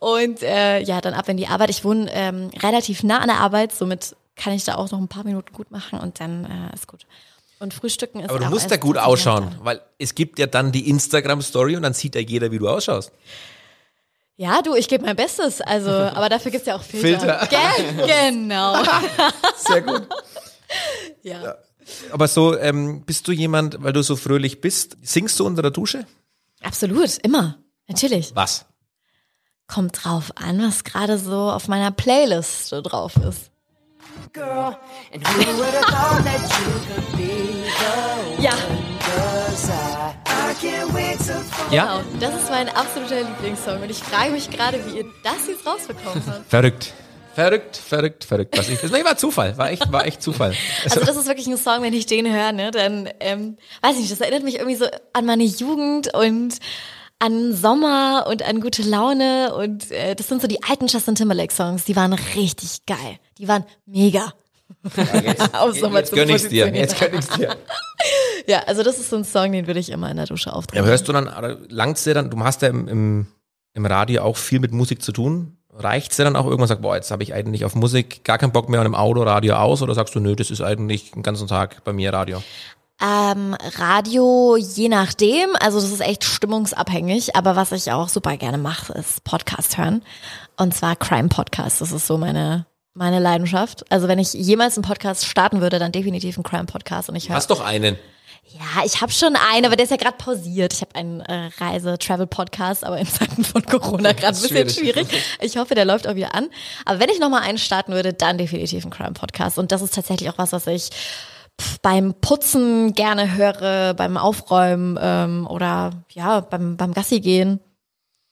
Und äh, ja, dann ab in die Arbeit. Ich wohne ähm, relativ nah an der Arbeit, somit kann ich da auch noch ein paar Minuten gut machen und dann äh, ist gut. Und Frühstücken ist Aber du musst ja gut 20 Minuten ausschauen, weil es gibt ja dann die Instagram-Story und dann sieht ja jeder, wie du ausschaust. Ja, du, ich gebe mein Bestes. Also, <laughs> aber dafür gibt's ja auch Filter. Filter. Gell? <laughs> Genau. <laughs> Sehr gut. Ja. Aber so, ähm, bist du jemand, weil du so fröhlich bist, singst du unter der Dusche? Absolut, immer. Natürlich. Was? Kommt drauf an, was gerade so auf meiner Playlist drauf ist. girl. And who would have thought that you could be the Ja, Ja? genau. Das ist mein absoluter Lieblingssong. Und ich frage mich gerade, wie ihr das jetzt rausbekommen <laughs> habt. Verrückt. Verrückt, verrückt, verrückt. Was ich, das war Zufall, war echt, war echt Zufall. Also das ist wirklich ein Song, wenn ich den höre, ne, dann, ähm, weiß ich nicht, das erinnert mich irgendwie so an meine Jugend und an Sommer und an gute Laune und äh, das sind so die alten Justin Timberlake Songs, die waren richtig geil. Die waren mega. Sommer <laughs> jetzt zu gönn ich's dir, jetzt gönn ich's dir. <laughs> Ja, also das ist so ein Song, den würde ich immer in der Dusche Ja, auftreten. aber hörst du dann, oder langt's dir dann, du hast ja im, im, im Radio auch viel mit Musik zu tun. Reicht's dir dann auch irgendwann, sagst, boah, jetzt habe ich eigentlich auf Musik gar keinen Bock mehr und im Auto Radio aus oder sagst du, nö, das ist eigentlich den ganzen Tag bei mir Radio? Ähm, Radio, je nachdem, also das ist echt stimmungsabhängig, aber was ich auch super gerne mache, ist Podcast hören. Und zwar Crime Podcast. Das ist so meine, meine Leidenschaft. Also wenn ich jemals einen Podcast starten würde, dann definitiv einen Crime Podcast und ich höre. Hast doch einen. Ja, ich habe schon einen, aber der ist ja gerade pausiert. Ich habe einen äh, Reise-Travel-Podcast, aber in Zeiten von Corona gerade ein bisschen Schwierig. Ich hoffe, der läuft auch wieder an. Aber wenn ich nochmal einen starten würde, dann definitiv einen Crime-Podcast. Und das ist tatsächlich auch was, was ich beim Putzen gerne höre, beim Aufräumen ähm, oder ja, beim, beim Gassi gehen.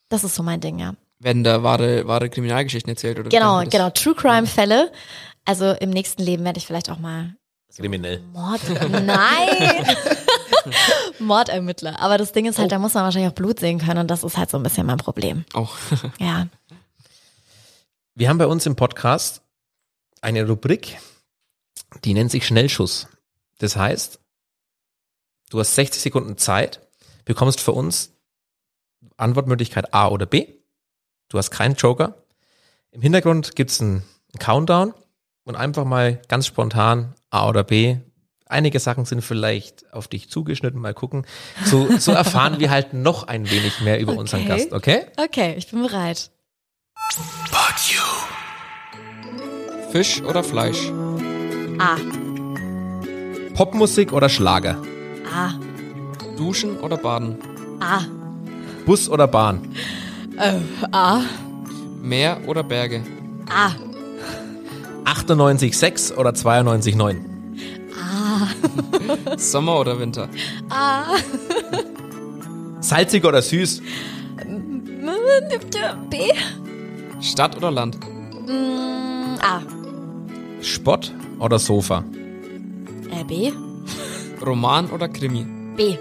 Das ist so mein Ding, ja. Werden da wahre, wahre Kriminalgeschichten erzählt oder Genau, genau. True Crime-Fälle. Also im nächsten Leben werde ich vielleicht auch mal Kriminell. Mord. Nein! <laughs> Mordermittler. Aber das Ding ist halt, da muss man wahrscheinlich auch Blut sehen können und das ist halt so ein bisschen mein Problem. Auch. <laughs> Ja. Wir haben bei uns im Podcast eine Rubrik, die nennt sich Schnellschuss. Das heißt, du hast 60 Sekunden Zeit, bekommst für uns Antwortmöglichkeit A oder B. Du hast keinen Joker. Im Hintergrund gibt's einen Countdown und einfach mal ganz spontan A oder B. Einige Sachen sind vielleicht auf dich zugeschnitten, mal gucken. So, <laughs> so erfahren wir halt noch ein wenig mehr über unseren Okay. Gast, okay? Okay, ich bin bereit. Fisch oder Fleisch? A. Popmusik oder Schlager? A. Duschen oder Baden? A. Bus oder Bahn? A. Meer oder Berge? A. 98,6 oder 92,9? <laughs> Sommer oder Winter? Salzig oder süß? B. Stadt oder Land? A. Spott oder Sofa? Äh, B. Roman oder Krimi? B.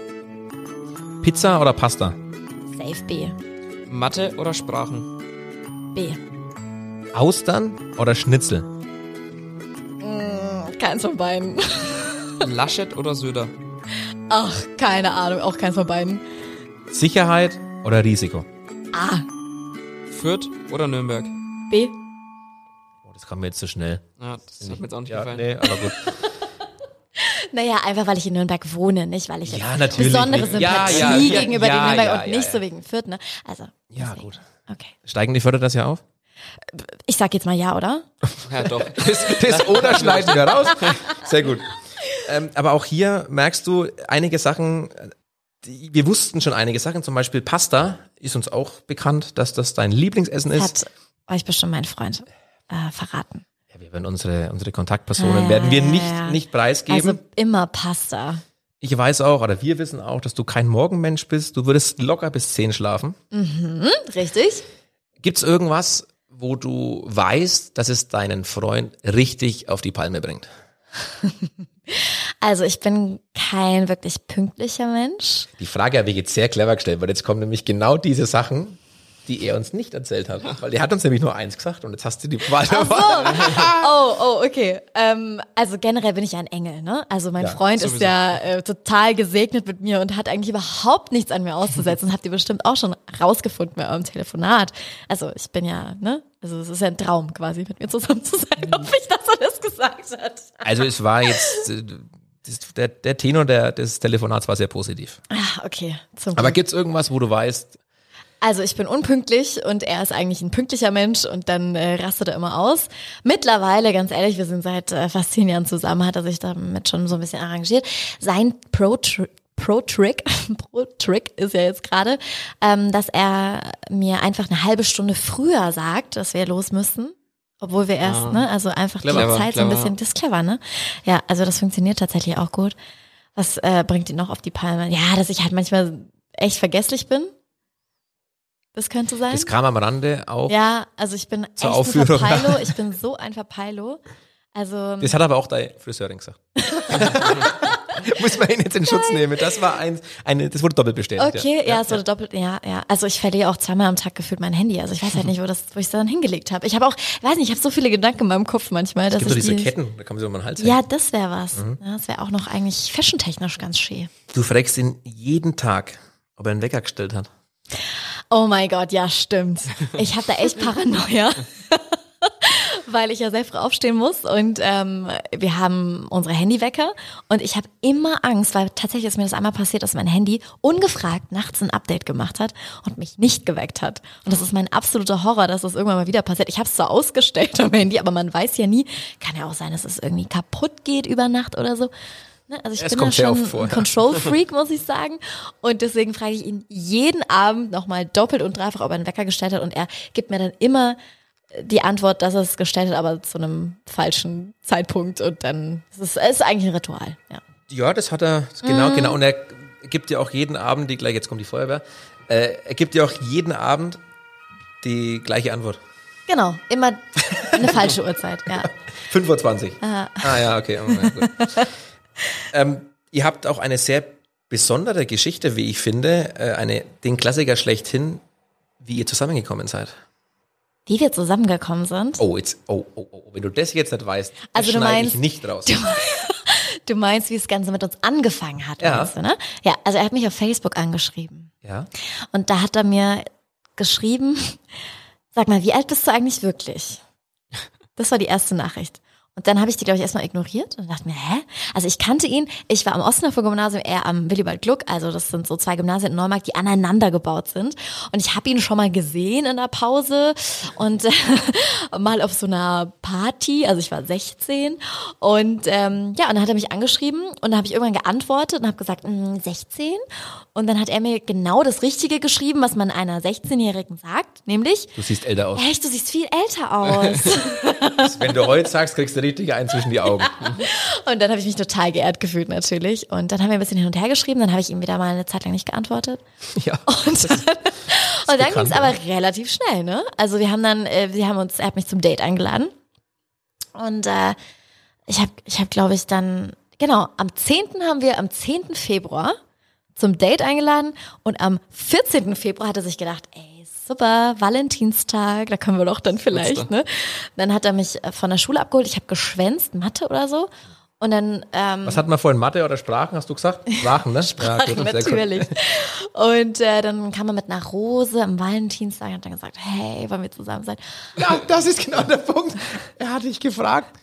Pizza oder Pasta? Safe B. Mathe oder Sprachen? B. Austern oder Schnitzel? Keins von beiden. <laughs> Laschet oder Söder? Ach, keine Ahnung, auch keins von beiden. Sicherheit oder Risiko? A. Fürth oder Nürnberg? B. Oh, das kam mir jetzt zu schnell. Ja, das hat mir jetzt auch nicht Ja, gefallen. nee, aber gut. <laughs> Naja, einfach weil ich in Nürnberg wohne, nicht weil ich Ja, natürlich. besondere Sympathie ja, ja, gegenüber ja, dem Nürnberg ja, und ja, nicht ja. so wegen Fürth, ne? Also. Ja, deswegen. gut. Okay. Steigen die Förder das ja auf? Ich sag jetzt mal ja, oder? Ja, doch. <laughs> Das, das oder schneiden wir raus. Sehr gut. Ähm, aber auch hier merkst du einige Sachen, die, wir wussten schon einige Sachen, zum Beispiel Pasta ist uns auch bekannt, dass das dein Lieblingsessen ist. Hat euch bestimmt mein Freund äh, verraten. Ja, wir werden unsere, unsere Kontaktpersonen Ah, werden wir ja, nicht, ja. nicht preisgeben. Also immer Pasta. ich weiß auch, oder wir wissen auch, dass du kein Morgenmensch bist. Du würdest locker bis zehn schlafen. Richtig? Gibt's irgendwas, wo du weißt, dass es deinen Freund richtig auf die Palme bringt? <laughs> Also ich bin kein wirklich pünktlicher Mensch. Die Frage habe ich jetzt sehr clever gestellt, weil jetzt kommen nämlich genau diese Sachen, die er uns nicht erzählt hat. Weil er hat uns nämlich nur eins gesagt und jetzt hast du die Wahl. <laughs> Oh, oh, okay. Ähm, also generell bin ich ja ein Engel, ne? Also mein Ja, Freund ist sowieso. ja äh, total gesegnet mit mir und hat eigentlich überhaupt nichts an mir auszusetzen. Das habt ihr bestimmt auch schon rausgefunden bei eurem Telefonat. Also ich bin ja, ne? Also es ist ja ein Traum quasi, mit mir zusammen zu sein, hoffe ich, das gesagt hat. Also es war jetzt, äh, der, der Tenor der, des Telefonats war sehr positiv. Ah, okay. Zum Aber Glück. gibt's irgendwas, wo du weißt, Also ich bin unpünktlich und er ist eigentlich ein pünktlicher Mensch und dann äh, rastet er immer aus. Mittlerweile, ganz ehrlich, wir sind seit äh, fast zehn Jahren zusammen, hat er sich damit schon so ein bisschen arrangiert. Sein Pro-Trick Pro-Trick <laughs> Pro-Trick ist ja jetzt gerade, ähm, dass er mir einfach eine halbe Stunde früher sagt, dass wir los müssen. Obwohl wir erst, ne, also einfach Clever, die Zeit so ein clever. bisschen, das ist clever, ne? Ja, also das funktioniert tatsächlich auch gut. Was äh, bringt ihn noch auf die Palme? Ja, dass ich halt manchmal echt vergesslich bin. Das könnte sein. das kam am Rande auch. Ja, also ich bin Zur echt Aufführung. ein Verpeilo. <laughs> Ich bin so ein Verpeilo. Also Das hat aber auch deine Friseurin gesagt. <laughs> Muss man ihn jetzt in Schutz nehmen. Das war ein, eine, das wurde doppelt bestätigt. okay, ja, es wurde doppelt, ja, ja. Also ich verliere auch zweimal am Tag gefühlt mein Handy. Also ich weiß halt nicht, wo das, wo ich es dann hingelegt habe. Ich habe auch, weiß nicht, ich habe so viele Gedanken in meinem Kopf manchmal, dass Es gibt doch ich diese die, Ketten, da kann man sich um den Hals hängen. Ja, das wäre was. Mhm. Ja, das wäre auch noch eigentlich fashiontechnisch ganz schön. Du fragst ihn jeden Tag, ob er einen Wecker gestellt hat. Oh mein Gott, ja, stimmt. Ich habe da echt Paranoia. <laughs> Weil ich ja sehr früh aufstehen muss und ähm, wir haben unsere Handywecker und ich habe immer Angst, weil tatsächlich ist mir das einmal passiert, dass mein Handy ungefragt nachts ein Update gemacht hat und mich nicht geweckt hat. Und das ist mein absoluter Horror, dass das irgendwann mal wieder passiert. Ich habe es zwar ausgestellt am Handy, aber man weiß ja nie, kann ja auch sein, dass es irgendwie kaputt geht über Nacht oder so. Ne? Also ich Es bin sehr schon vor, ein ja. Control-Freak, muss ich sagen. Und deswegen frage ich ihn jeden Abend nochmal doppelt und dreifach, ob er einen Wecker gestellt hat. Und er gibt mir dann immer die Antwort, dass er es gestellt hat, aber zu einem falschen Zeitpunkt. Und dann es ist es ist eigentlich ein Ritual. Ja. Ja, das hat er, genau, Mhm. genau. Und er gibt dir auch jeden Abend die gleiche, jetzt kommt die Feuerwehr, äh, er gibt dir auch jeden Abend die gleiche Antwort. Genau, immer eine falsche Uhrzeit. Ja. <laughs> 5.20 Uhr. Ah. ja, okay. Oh, ja, gut. <laughs> ähm, ihr habt auch eine sehr besondere Geschichte, wie ich finde, äh, eine, den Klassiker schlechthin, wie ihr zusammengekommen seid. Wie wir zusammengekommen sind. Oh, jetzt, oh, oh, oh, wenn du das jetzt nicht weißt, Also du schneide ich meinst- nicht raus. <laughs> Du meinst, wie das Ganze mit uns angefangen hat, Ja. du, ne? Ja, also er hat mich auf Facebook angeschrieben. Ja. Und da hat er mir geschrieben, <laughs> sag mal, wie alt bist du eigentlich wirklich? Das war die erste Nachricht. Und dann habe ich die, glaube ich, erstmal ignoriert und dachte mir, hä? Also ich kannte ihn, ich war am Osnabrücker Gymnasium, er am Willibald Gluck, also das sind so zwei Gymnasien in Neumarkt, die aneinander gebaut sind. Und ich habe ihn schon mal gesehen in der Pause und <laughs> äh, mal auf so einer Party, also ich war 16 und ähm, ja, und dann hat er mich angeschrieben und dann habe ich irgendwann geantwortet und habe gesagt, "Mm, 16 und dann hat er mir genau das Richtige geschrieben, was man einer 16-Jährigen sagt, nämlich, Du siehst älter aus. echt, du siehst viel älter aus. <laughs> Wenn du heute sagst, kriegst du richtig einen zwischen die Augen. <laughs> Und dann habe ich mich total geehrt gefühlt natürlich. Und dann haben wir ein bisschen hin und her geschrieben. Dann habe ich ihm wieder mal eine Zeit lang nicht geantwortet. <laughs> Ja. Und dann, und dann ging es aber relativ schnell, ne? Also wir haben dann, äh, wir haben uns, er hat mich zum Date eingeladen. Und äh, ich habe, ich habe, glaube ich, dann, genau, am 10. haben wir, am 10. Februar zum Date eingeladen und am 14. Februar hat er sich gedacht, ey, super, Valentinstag, da können wir doch dann vielleicht, ne? Dann hat er mich äh, von der Schule abgeholt, ich habe geschwänzt, Mathe oder so. Und dann ähm, Was hatten wir vorhin? Mathe oder Sprachen, hast du gesagt? Sprachen, ne? <laughs> Sprachen, gut. natürlich. Und äh, dann kam er mit einer Rose am Valentinstag und hat dann gesagt, hey, wollen wir zusammen sein? Ja, das ist genau der Punkt. Er hat dich gefragt.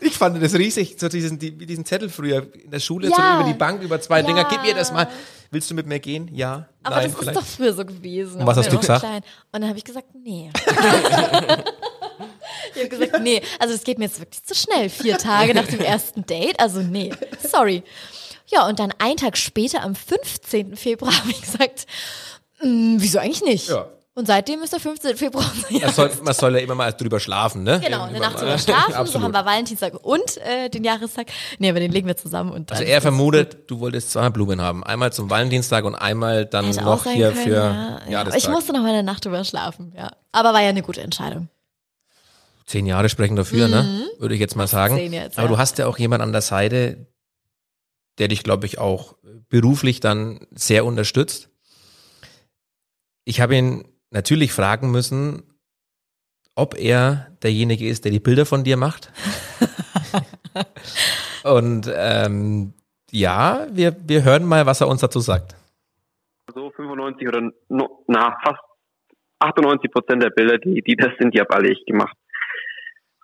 Ich fand das riesig, so diesen, die, wie diesen Zettel früher in der Schule, so Ja. über die Bank, über zwei Ja. Dinger. Gib mir das mal. Willst du mit mir gehen? Ja. Aber nein, das vielleicht. ist doch früher so gewesen. Und was hast du gesagt? Klein. Und dann habe ich gesagt, nee. <laughs> ich habe gesagt, nee. Also es geht mir jetzt wirklich zu schnell. Vier Tage nach dem ersten Date. Also nee, sorry. Ja, und dann einen Tag später, am 15. Februar, <laughs> habe ich gesagt, "Mm, wieso eigentlich nicht? Ja. Und seitdem ist der 15. Februar. Ja, Man soll, man soll ja immer mal drüber schlafen, ne? Genau, eine Nacht drüber schlafen, so haben wir Valentinstag und äh, den Jahrestag. Nee, aber den legen wir zusammen. Und Also er vermutet, du wolltest zwei Blumen haben. Einmal zum Valentinstag und einmal dann Hätte noch hier können, für ja. Jahrestag. ich musste noch mal eine Nacht drüber schlafen, ja. Aber war ja eine gute Entscheidung. Zehn Jahre sprechen dafür, ne? Würde ich jetzt mal sagen. Mhm. Zehn jetzt, Aber ja. du hast ja auch jemand an der Seite, der dich, glaube ich, auch beruflich dann sehr unterstützt. Ich habe ihn natürlich fragen müssen, ob er derjenige ist, der die Bilder von dir macht. <laughs> Und ähm, ja, wir, wir hören mal, was er uns dazu sagt. so 95 oder no, na, fast 98 Prozent der Bilder, die, die das sind, die habe alle ich gemacht.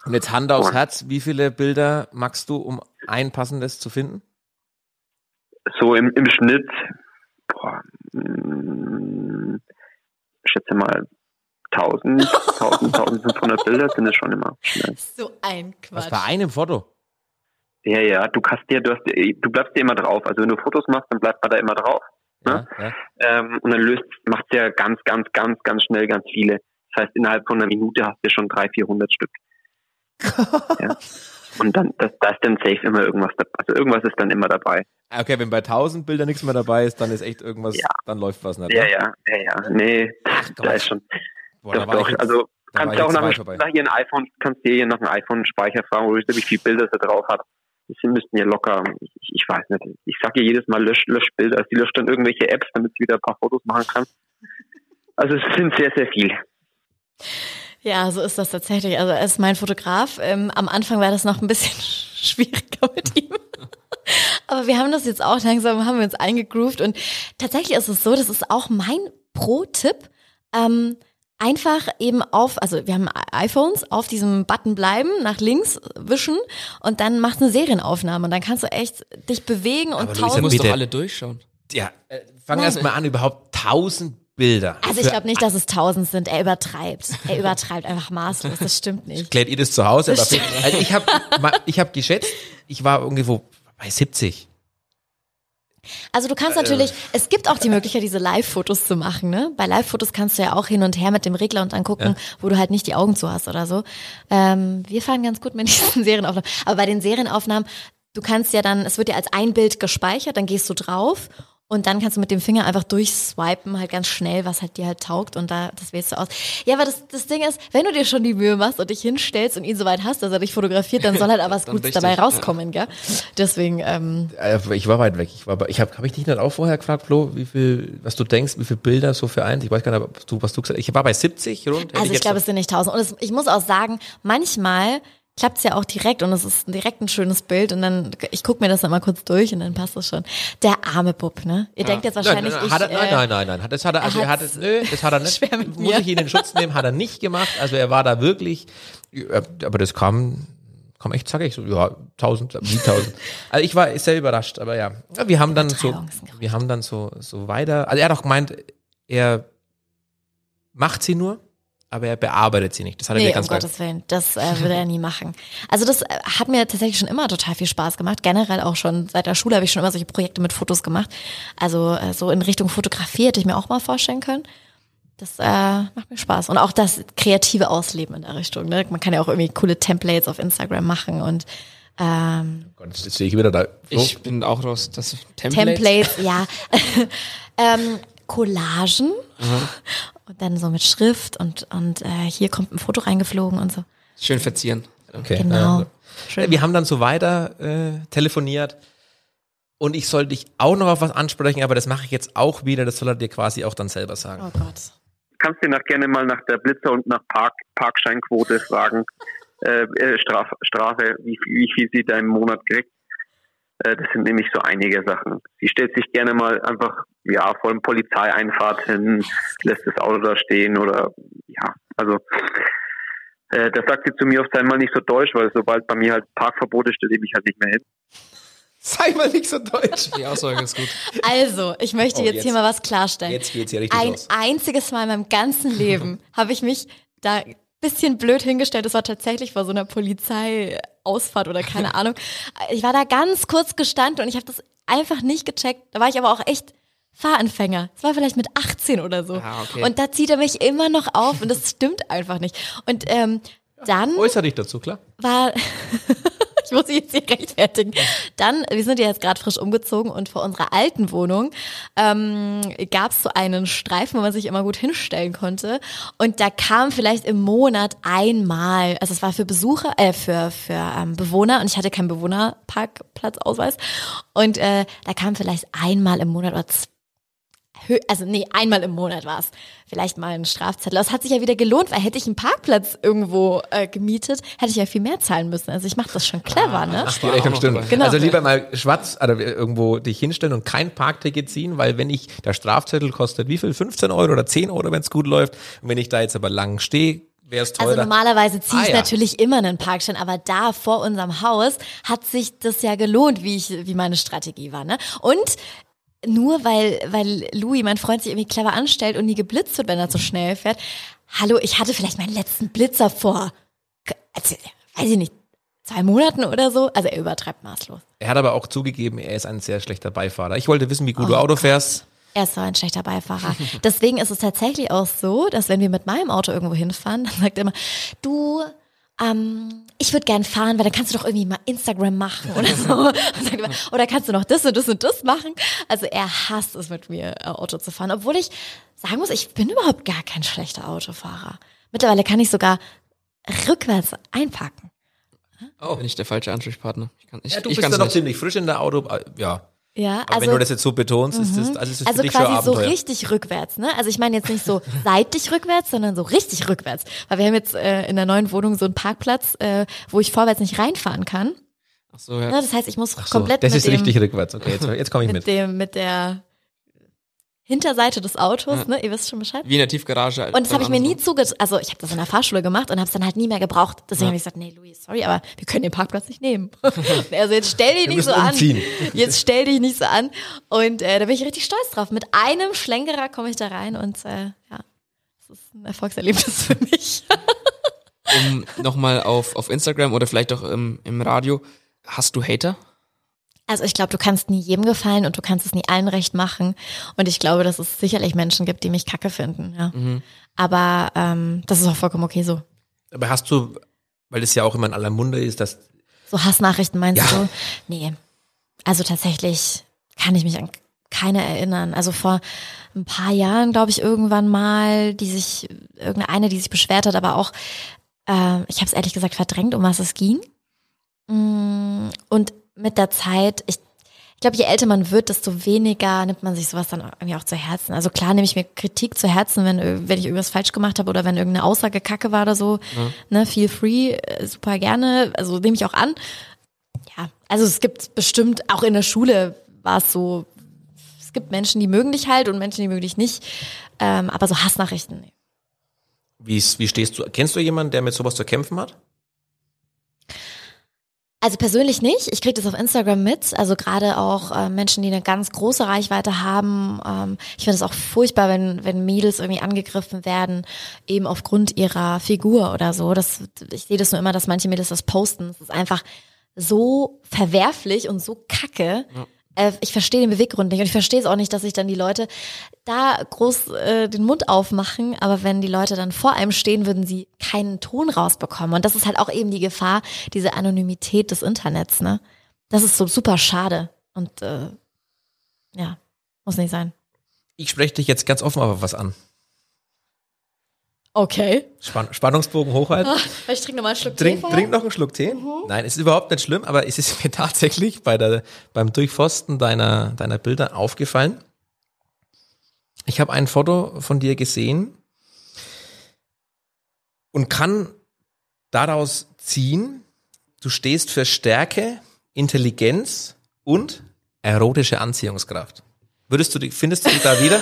Und jetzt Hand aufs Herz, wie viele Bilder magst du, um ein passendes zu finden? So im, im Schnitt, boah, mal 1000, 1000, 1500 Bilder sind es schon immer schnell. So ein Was Quatsch. bei einem Foto? Ja, ja, du kannst dir, du, hast, du bleibst dir immer drauf. Also wenn du Fotos machst, dann bleibt man da immer drauf. Ja, ja. Ähm, und dann löst, macht ja ganz, ganz, ganz, ganz schnell ganz viele. Das heißt, innerhalb von einer Minute hast du schon 300, 400 Stück. <laughs> ja. Und dann, das, da ist dann safe immer irgendwas dabei. Also irgendwas ist dann immer dabei. Okay, wenn bei 1000 Bildern nichts mehr dabei ist, dann ist echt irgendwas, Ja. dann läuft was nicht. Ja, ne? ja, ja, ja. Nee, da ist schon. Boah, da doch, ich doch. jetzt, Also da kannst du auch nach, nach ihren iPhone, kannst du hier nach einem iPhone-Speicher fragen, wo wie viele Bilder sie drauf hat. Sie müssten ja locker, ich, ich weiß nicht. Ich sage ihr jedes Mal, lösch, lösch Bilder. Also sie löscht dann irgendwelche Apps, damit sie wieder ein paar Fotos machen kann. Also es sind sehr, sehr viel. Ja, so ist das tatsächlich. Also er ist mein Fotograf. Ähm, am Anfang war das noch ein bisschen <laughs> schwieriger mit ihm. <laughs> Aber wir haben das jetzt auch langsam, haben wir uns eingegroovt. Und tatsächlich ist es so, das ist auch mein Pro-Tipp. Ähm, einfach eben auf, also wir haben iPhones, auf diesem Button bleiben, nach links wischen und dann machst du eine Serienaufnahme und dann kannst du echt dich bewegen und Aber Luisa, Du tausend. musst doch alle durchschauen. Ja, äh, fang erst mal an, überhaupt 1000 Bilder. Also ich glaube nicht, dass es tausend sind. Er übertreibt. Er übertreibt einfach maßlos. Das stimmt nicht. Klärt ihr das zu Hause? Das also ich habe ich hab geschätzt, ich war irgendwo bei 70. Also du kannst natürlich, es gibt auch die Möglichkeit, diese Live-Fotos zu machen, ne? Bei Live-Fotos kannst du ja auch hin und her mit dem Regler und dann gucken, wo du halt nicht die Augen zu hast oder so. Ähm, wir fahren ganz gut mit <laughs> diesen Serienaufnahmen. Aber bei den Serienaufnahmen, du kannst ja dann, es wird ja als ein Bild gespeichert, dann gehst du drauf und dann kannst du mit dem Finger einfach durchswipen, halt ganz schnell, was halt dir halt taugt und da, das wählst du aus. Ja, aber das, das Ding ist, wenn du dir schon die Mühe machst und dich hinstellst und ihn soweit hast, dass er dich fotografiert, dann soll halt <laughs> auch was Dann Gutes richtig, dabei ja. rauskommen, gell? Deswegen, ähm, Äh, Ich war weit weg. Ich war bei, ich habe hab ich dich nicht auch vorher gefragt, Flo, wie viel, was du denkst, wie viele Bilder so für eins? Ich weiß gar nicht, was du, was du gesagt hast. Ich war bei 70 rund. Also ich jetzt glaube, es sind nicht tausend. Und es, ich muss auch sagen, manchmal klappt's ja auch direkt und es ist direkt ein schönes Bild und dann, ich gucke mir das dann mal kurz durch und dann passt das schon. Der arme Bub, ne? Ihr denkt jetzt wahrscheinlich, nein, nein, ich, er, nein, äh, nein, nein, nein, das hat er, also er hat es, nö, das hat er nicht, <laughs> schwer mit muss ich ihn in Schutz nehmen, hat er nicht gemacht, also er war da wirklich, ja, aber das kam, kam echt zackig, so, ja, tausend, wie tausend. <laughs> Also ich war sehr überrascht, aber ja, Ja, wir haben dann so, wir haben dann so, so weiter, also er hat auch gemeint, er macht sie nur, aber er bearbeitet sie nicht, das hat er Nee, mir um ganz klar Gottes Willen, das äh, würde er nie machen. Also das äh, hat mir tatsächlich schon immer total viel Spaß gemacht. Generell auch schon seit der Schule habe ich schon immer solche Projekte mit Fotos gemacht. Also äh, so in Richtung Fotografie hätte ich mir auch mal vorstellen können. Das äh, macht mir Spaß. Und auch das kreative Ausleben in der Richtung. Ne? Man kann ja auch irgendwie coole Templates auf Instagram machen und ähm, Gott, jetzt stehe ich wieder da. Ich bin auch raus. Das Template. Templates, ja. <laughs> ähm, Collagen und dann so mit Schrift und, und äh, hier kommt ein Foto reingeflogen und so. Schön verzieren. okay. Genau. Ja. Schön. Wir haben dann so weiter äh, telefoniert und ich soll dich auch noch auf was ansprechen, aber das mache ich jetzt auch wieder, das soll er dir quasi auch dann selber sagen. Oh Gott. kannst dir nach gerne mal nach der Blitzer und nach Park, Parkscheinquote fragen. <laughs> Äh, äh, Straf, Strafe, wie, viel- wie viel sie da im Monat kriegt. Äh, das sind nämlich so einige Sachen. Sie stellt sich gerne mal einfach, ja, vor einem Polizeieinfahrt hin, lässt das Auto da stehen oder, ja, also, äh, das sagt sie zu mir oft einmal nicht so deutsch, weil sobald bei mir halt Parkverbote stelle ich mich halt nicht mehr hin. Sei mal nicht so deutsch. Die Aussage ist gut. Also, ich möchte Oh, jetzt, jetzt- hier mal was klarstellen. Jetzt geht's hier richtig Ein los. einziges Mal in meinem ganzen Leben <laughs> habe ich mich da bisschen blöd hingestellt. Das war tatsächlich vor so einer Polizeiausfahrt oder keine <laughs> Ahnung. Ich war da ganz kurz gestanden und ich habe das einfach nicht gecheckt. Da war ich aber auch echt Fahranfänger. Es war vielleicht mit 18 oder so. Ah, okay. Und da zieht er mich immer noch auf und das stimmt einfach nicht. Und ähm, dann Äußere dich dazu, klar. war, <laughs> ich muss mich jetzt hier rechtfertigen. Dann, wir sind ja jetzt gerade frisch umgezogen und vor unserer alten Wohnung ähm, gab es so einen Streifen, wo man sich immer gut hinstellen konnte. Und da kam vielleicht im Monat einmal, also es war für Besucher, äh, für, für ähm, Bewohner und ich hatte keinen Bewohnerparkplatzausweis. Und äh, da kam vielleicht einmal im Monat oder z- hö- also nee, einmal im Monat war es. Vielleicht mal ein Strafzettel. Das hat sich ja wieder gelohnt, weil hätte ich einen Parkplatz irgendwo äh, gemietet, hätte ich ja viel mehr zahlen müssen. Also ich mache das schon clever, ne? Die Rechnung noch stimmt. dabei. Genau. Also lieber mal schwarz oder irgendwo dich hinstellen und kein Parkticket ziehen, weil wenn ich, der Strafzettel kostet wie viel? 15 Euro oder 10 Euro, wenn es gut läuft. Und wenn ich da jetzt aber lang stehe, wäre es teurer. Also normalerweise ziehe ich Ah, ja. natürlich immer einen Parkschein, aber da vor unserem Haus hat sich das ja gelohnt, wie ich, wie meine Strategie war, ne? Und nur weil, weil Louis, mein Freund, sich irgendwie clever anstellt und nie geblitzt wird, wenn er zu schnell fährt. Hallo, ich hatte vielleicht meinen letzten Blitzer vor, also, weiß ich nicht, zwei Monaten oder so. Also er übertreibt maßlos. er hat aber auch zugegeben, er ist ein sehr schlechter Beifahrer. Ich wollte wissen, wie gut du Oh Auto fährst. Er ist so ein schlechter Beifahrer. Deswegen ist es tatsächlich auch so, dass wenn wir mit meinem Auto irgendwo hinfahren, dann sagt er immer, du, ähm, ich würde gern fahren, weil dann kannst du doch irgendwie mal Instagram machen oder <laughs> so. Oder kannst du noch das und das und das machen? Also er hasst es mit mir, äh, Auto zu fahren. Obwohl ich sagen muss, ich bin überhaupt gar kein schlechter Autofahrer. Mittlerweile kann ich sogar rückwärts einpacken. Oh. Bin ich der falsche Ansprechpartner. Ich kann, ich, Ja, du ich bist ja noch nicht. ziemlich frisch in der Auto. äh, Ja. Ja, Aber also wenn du das jetzt so betonst, ist das, also ist das Also für dich quasi so richtig rückwärts, ne? Also ich meine jetzt nicht so <laughs> seitlich rückwärts, sondern so richtig rückwärts. Weil wir haben jetzt äh, in der neuen Wohnung so einen Parkplatz, äh, wo ich vorwärts nicht reinfahren kann. Ach so, Ne? ja. Das heißt, ich muss So, komplett das mit, ist dem, richtig rückwärts. Okay, jetzt, jetzt komme ich mit mit. dem mit der Hinterseite des Autos, ne? Ihr wisst schon Bescheid. Wie in der Tiefgarage. Und das habe ich mir nie andersrum. zuge... Also ich habe das in der Fahrschule gemacht und habe es dann halt nie mehr gebraucht. Deswegen habe ich gesagt, nee, Louis, sorry, aber wir können den Parkplatz nicht nehmen. <laughs> also jetzt stell dich nicht so müssen an. umziehen. Jetzt stell dich nicht so an. Und äh, da bin ich richtig stolz drauf. Mit einem Schlenkerer komme ich da rein und äh, ja, das ist ein Erfolgserlebnis für mich. <laughs> Um nochmal auf, auf Instagram oder vielleicht auch im, im Radio. Hast du Hater? Also ich glaube, du kannst nie jedem gefallen und du kannst es nie allen recht machen. Und ich glaube, dass es sicherlich Menschen gibt, die mich kacke finden. Ja. Aber ähm, das ist auch vollkommen okay so. Aber hast du, weil es ja auch immer in aller Munde ist, dass So Hassnachrichten meinst Ja. du? Nee. Also tatsächlich kann ich mich an keine erinnern. Also vor ein paar Jahren, glaube ich, irgendwann mal, die sich, irgendeine, die sich beschwert hat, aber auch, äh, ich habe es ehrlich gesagt verdrängt, um was es ging. Mm, Und mit der Zeit, ich, Ich glaube, je älter man wird, desto weniger nimmt man sich sowas dann irgendwie auch zu Herzen. Also klar nehme ich mir Kritik zu Herzen, wenn, wenn ich irgendwas falsch gemacht habe oder wenn irgendeine Aussage kacke war oder so. Ne, feel free, äh, super gerne. Also nehme ich auch an. Ja, also es gibt bestimmt, auch in der Schule war es so, es gibt Menschen, die mögen dich halt und Menschen, die mögen dich nicht. Ähm, aber so Hassnachrichten, nee. Wie, wie stehst du? Kennst du jemanden, der mit sowas zu kämpfen hat? Also persönlich nicht. Ich kriege das auf Instagram mit. Also gerade auch äh, Menschen, die eine ganz große Reichweite haben. Ähm, ich finde es auch furchtbar, wenn, wenn Mädels irgendwie angegriffen werden, eben aufgrund ihrer Figur oder so. Das, ich sehe das nur immer, dass manche Mädels das posten. Es ist einfach so verwerflich und so kacke. Äh, ich verstehe den Beweggrund nicht und ich verstehe es auch nicht, dass sich dann die Leute da groß äh, den Mund aufmachen, aber wenn die Leute dann vor einem stehen, würden sie keinen Ton rausbekommen. Und das ist halt auch eben die Gefahr, diese Anonymität des Internets, ne? Das ist so super schade. Und äh, ja, muss nicht sein. Ich spreche dich jetzt ganz offen auf was an. Okay. Spann Spannungsbogen hochhalten. Ich trinke nochmal einen Schluck Trink, Tee trink noch einen Schluck Tee. Nein, es ist überhaupt nicht schlimm, aber es ist <laughs> mir tatsächlich bei der, beim Durchforsten deiner, deiner Bilder aufgefallen. Ich habe ein Foto von dir gesehen und kann daraus ziehen, du stehst für Stärke, Intelligenz und erotische Anziehungskraft. Würdest du, dich- findest du dich da wieder?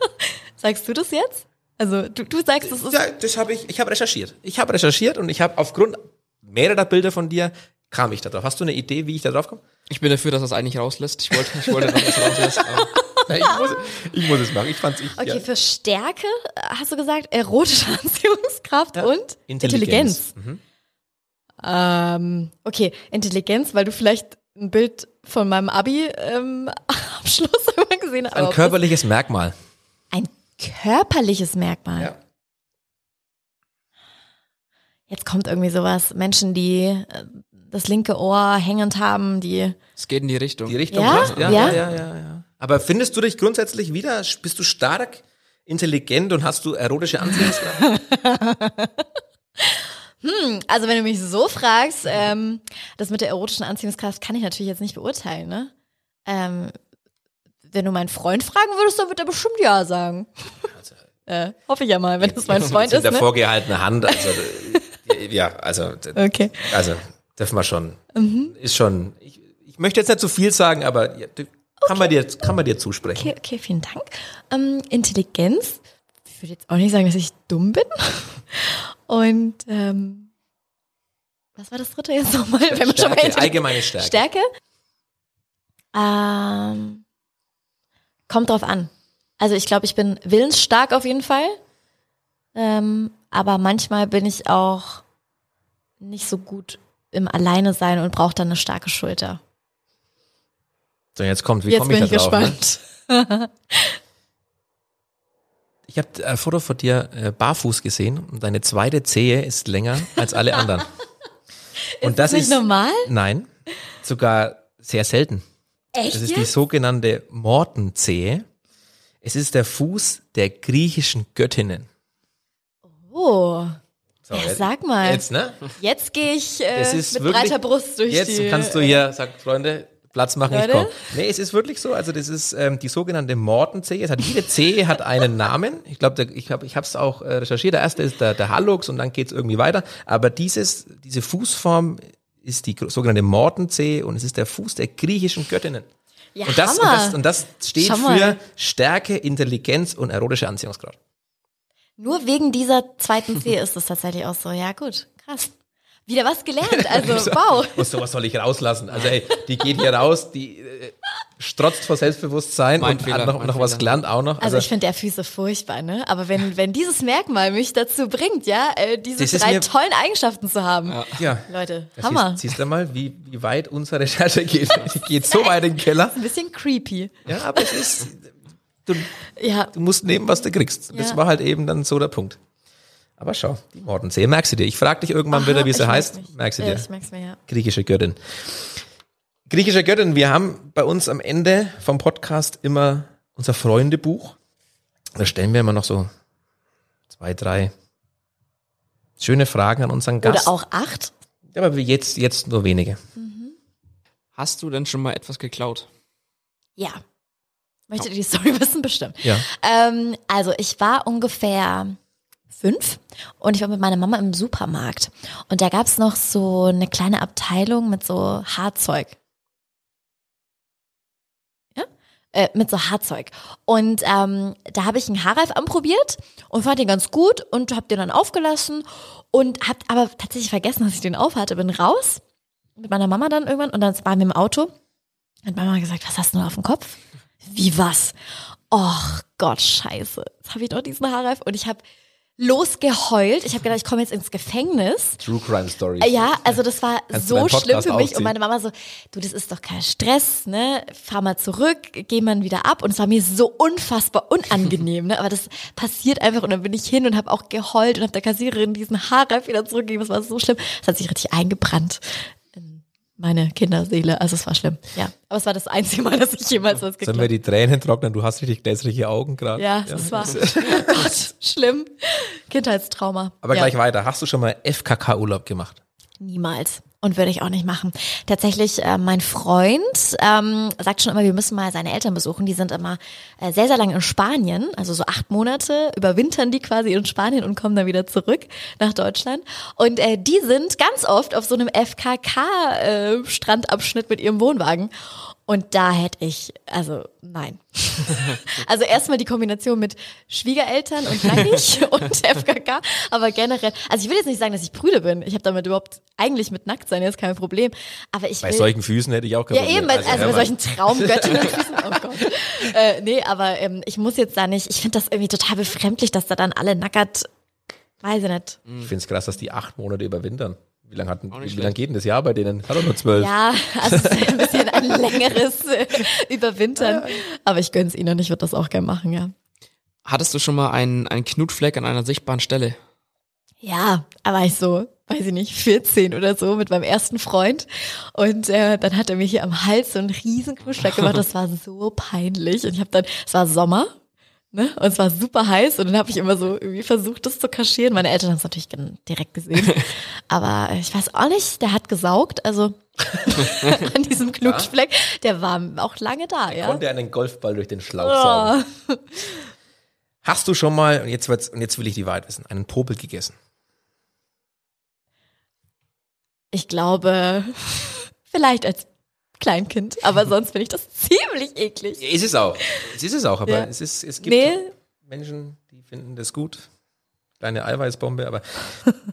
<laughs> Sagst du das jetzt? Also du, du sagst, das ist Ja, das habe ich, ich habe recherchiert. Ich habe recherchiert und ich habe aufgrund mehrerer Bilder von dir kam ich da drauf. Hast du eine Idee, wie ich da drauf komme? Ich bin dafür, dass das eigentlich rauslässt. Ich wollte, ich wollte, dass das rauslässt. aber <laughs> Nein, ich, muss, ich muss es machen. Ich fand's ich. Okay, ja. für Stärke hast du gesagt, erotische <laughs> Anziehungskraft und Intelligenz. Mhm. Ähm, okay, Intelligenz, weil du vielleicht ein Bild von meinem Abi ähm, <laughs> Abschluss immer gesehen hast. Ein körperliches Merkmal. Körperliches Merkmal. Ja. Jetzt kommt irgendwie sowas. Menschen, die äh, das linke Ohr hängend haben, die Es geht in die Richtung. Die Richtung Ja? passt? Ja, Ja? ja, ja, ja, ja. Aber findest du dich grundsätzlich wieder? Bist du stark, intelligent und hast du erotische Anziehungskraft? <laughs> Also wenn du mich so fragst, ähm, das mit der erotischen Anziehungskraft kann ich natürlich jetzt nicht beurteilen, ne? Wenn du meinen Freund fragen würdest, dann wird er bestimmt ja sagen. <laughs> äh, hoffe ich ja mal, wenn das mein Freund Mit ist, der ne? vorgehaltenen Hand. Also, <laughs> ja, also, Okay. also dürfen wir schon. Ist schon. Ich, ich möchte jetzt nicht zu viel sagen, aber ja, kann, man dir, kann man dir zusprechen. Okay, okay, vielen Dank. Ähm, Intelligenz. Ich würde jetzt auch nicht sagen, dass ich dumm bin. <laughs> Und ähm, was war das dritte jetzt nochmal? Wenn wir schon Intelligenz- allgemeine Stärke. Stärke? Ähm, kommt drauf an. Also ich glaube, ich bin willensstark auf jeden Fall. Ähm, aber manchmal bin ich auch nicht so gut im Alleine sein und brauche dann eine starke Schulter. So, jetzt kommt, wie Jetzt komme ich bin da ich drauf? Ne? gespannt. <laughs> Ich habe ein Foto von dir äh, barfuß gesehen und deine zweite Zehe ist länger als alle anderen. <laughs> und das Ist ist nicht normal? Nein, sogar sehr selten. Echt Das ist die jetzt? sogenannte Mortenzehe. Es ist der Fuß der griechischen Göttinnen. Oh, So, ja, jetzt, sag mal. Jetzt, ne? Jetzt gehe ich äh, Es mit wirklich- breiter Brust durch Jetzt die... kannst du hier, sagt Freunde, Platz machen, ich Leute? komme. Nee, es ist wirklich so, also das ist ähm, die sogenannte Mortenzehe. Es hat, jede Zehe hat einen Namen. Ich glaube, ich habe ich es auch äh, recherchiert. Der erste ist der, der Hallux und dann geht's irgendwie weiter. Aber dieses, diese Fußform ist die sogenannte Mortenzehe und es ist der Fuß der griechischen Göttinnen. ja, Und das, und, das, und das steht für Stärke, Intelligenz und erotische Anziehungskraft. Nur wegen dieser zweiten Zehe ist es tatsächlich auch so. Ja, gut, krass. Wieder was gelernt, <laughs> also wow. Und sowas soll ich rauslassen. Also ey, die geht hier raus, die äh, strotzt vor Selbstbewusstsein Mein und Fehler, hat noch, noch was gelernt auch noch. Also ich finde der Füße furchtbar, ne? Aber wenn, wenn dieses Merkmal mich dazu bringt, ja, äh, diese Das drei tollen Eigenschaften zu haben. ja. Leute, Ja, Hammer. Siehst, siehst du mal, wie, wie weit unsere Recherche geht. <laughs> Die geht so weit in den Keller. Ein bisschen creepy. Ja, aber es ist, du, Ja, du musst nehmen, was du kriegst. Das Ja. war halt eben dann so der Punkt. Aber schau, die Mordensehe, merkst du dir. Ich frage dich irgendwann Aha, wieder, wie sie heißt. Merkst du Ja, dir. ich merk's mir, ja. Griechische Göttin. Griechische Göttin, wir haben bei uns am Ende vom Podcast immer unser Freundebuch. Da stellen wir immer noch so zwei, drei schöne Fragen an unseren Gast. Oder auch acht. Ja, aber jetzt, jetzt nur wenige. Hast du denn schon mal etwas geklaut? Ja. Möchtet ihr die Story <laughs> wissen? Bestimmt. Ja. Ähm, also ich war ungefähr fünf und ich war mit meiner Mama im Supermarkt. Und da gab's noch so eine kleine Abteilung mit so Haarzeug. Ja? Äh, mit so Haarzeug. Und ähm, da habe ich einen Haarreif anprobiert und fand den ganz gut und habe den dann aufgelassen und hab aber tatsächlich vergessen, dass ich den aufhatte. Bin raus mit meiner Mama dann irgendwann und dann waren wir im Auto. Hat Mama gesagt, was hast du auf dem Kopf? Wie was? Och Gott, scheiße. Jetzt habe ich doch diesen Haarreif und ich habe losgeheult. Ich habe gedacht, ich komme jetzt ins Gefängnis. True Crime. Äh, Ja, also das war Kannst so schlimm für mich. aufziehen? Und meine Mama so, du, das ist doch kein Stress, ne? Fahr mal zurück, geh mal wieder ab. Und es war mir so unfassbar unangenehm, ne? Aber das passiert einfach. Und dann bin ich hin und habe auch geheult und habe der Kassiererin diesen Haarreif wieder zurückgegeben. Das war so schlimm. Das hat sich richtig eingebrannt in meine Kinderseele. Also es war schlimm. Ja. Aber es war das einzige Mal, dass ich jemals was Sollen wir geglaubt die Tränen trocknen? Du hast richtig gläsrige Augen gerade. Ja, das war <laughs> Gott, schlimm. Kindheitstrauma. Aber ja. gleich weiter. Hast du schon mal FKK-Urlaub gemacht? Niemals. Und würde ich auch nicht machen. Tatsächlich, äh, mein Freund ähm, sagt schon immer, wir müssen mal seine Eltern besuchen. Die sind immer äh, sehr, sehr lange in Spanien, also so acht Monate, überwintern die quasi in Spanien und kommen dann wieder zurück nach Deutschland. Und äh, die sind ganz oft auf so einem FKK-Strandabschnitt mit ihrem Wohnwagen. Und da hätte ich, also nein. <laughs> also erstmal die Kombination mit Schwiegereltern und nackig <laughs> und FKK, aber generell, also ich will jetzt nicht sagen, dass ich prüde bin. Ich habe damit überhaupt eigentlich mit nackt sein jetzt kein Problem, aber ich Bei will solchen Füßen hätte ich auch kein ja, Problem. eben, also, hör bei solchen Traumgöttinnenfüßen. <laughs> Oh Gott. Äh, nee, aber ähm, ich muss jetzt da nicht, ich finde das irgendwie total befremdlich, dass da dann alle nackert, weiß ich nicht. Ich finde es krass, dass die acht Monate überwintern. Wie lange lang geht denn das Jahr bei denen? Hat doch nur zwölf. Ja, also es ist ein bisschen ein längeres äh, Überwintern. Aber ich gönn's ihnen und ich würde das auch gerne machen, ja. Hattest du schon mal einen, einen Knutfleck an einer sichtbaren Stelle? Ja, da war ich so, weiß ich nicht, 14 oder so mit meinem ersten Freund. Und äh, dann hat er mir hier am Hals so einen riesen Knutschlag gemacht. <laughs> Das war so peinlich. Und ich habe dann, es war Sommer, ne? Und es war super heiß. Und dann habe ich immer so irgendwie versucht, das zu kaschieren. Meine Eltern haben es natürlich direkt gesehen. <laughs> Aber äh, ich weiß auch nicht, der hat gesaugt. Also <laughs> an diesem Knutschfleck, der war auch lange da, ja. Konnte einen Golfball durch den Schlauch saugen. Oh. Hast du schon mal, und jetzt, wird's, und jetzt will ich die Wahrheit wissen, einen Popel gegessen? Ich glaube, <laughs> vielleicht als Kleinkind, aber sonst finde ich das <laughs> ziemlich eklig. Ist es auch. Es ist es auch, aber Ja. es, ist, es gibt Nee, Menschen, die finden das gut. Kleine Eiweißbombe, aber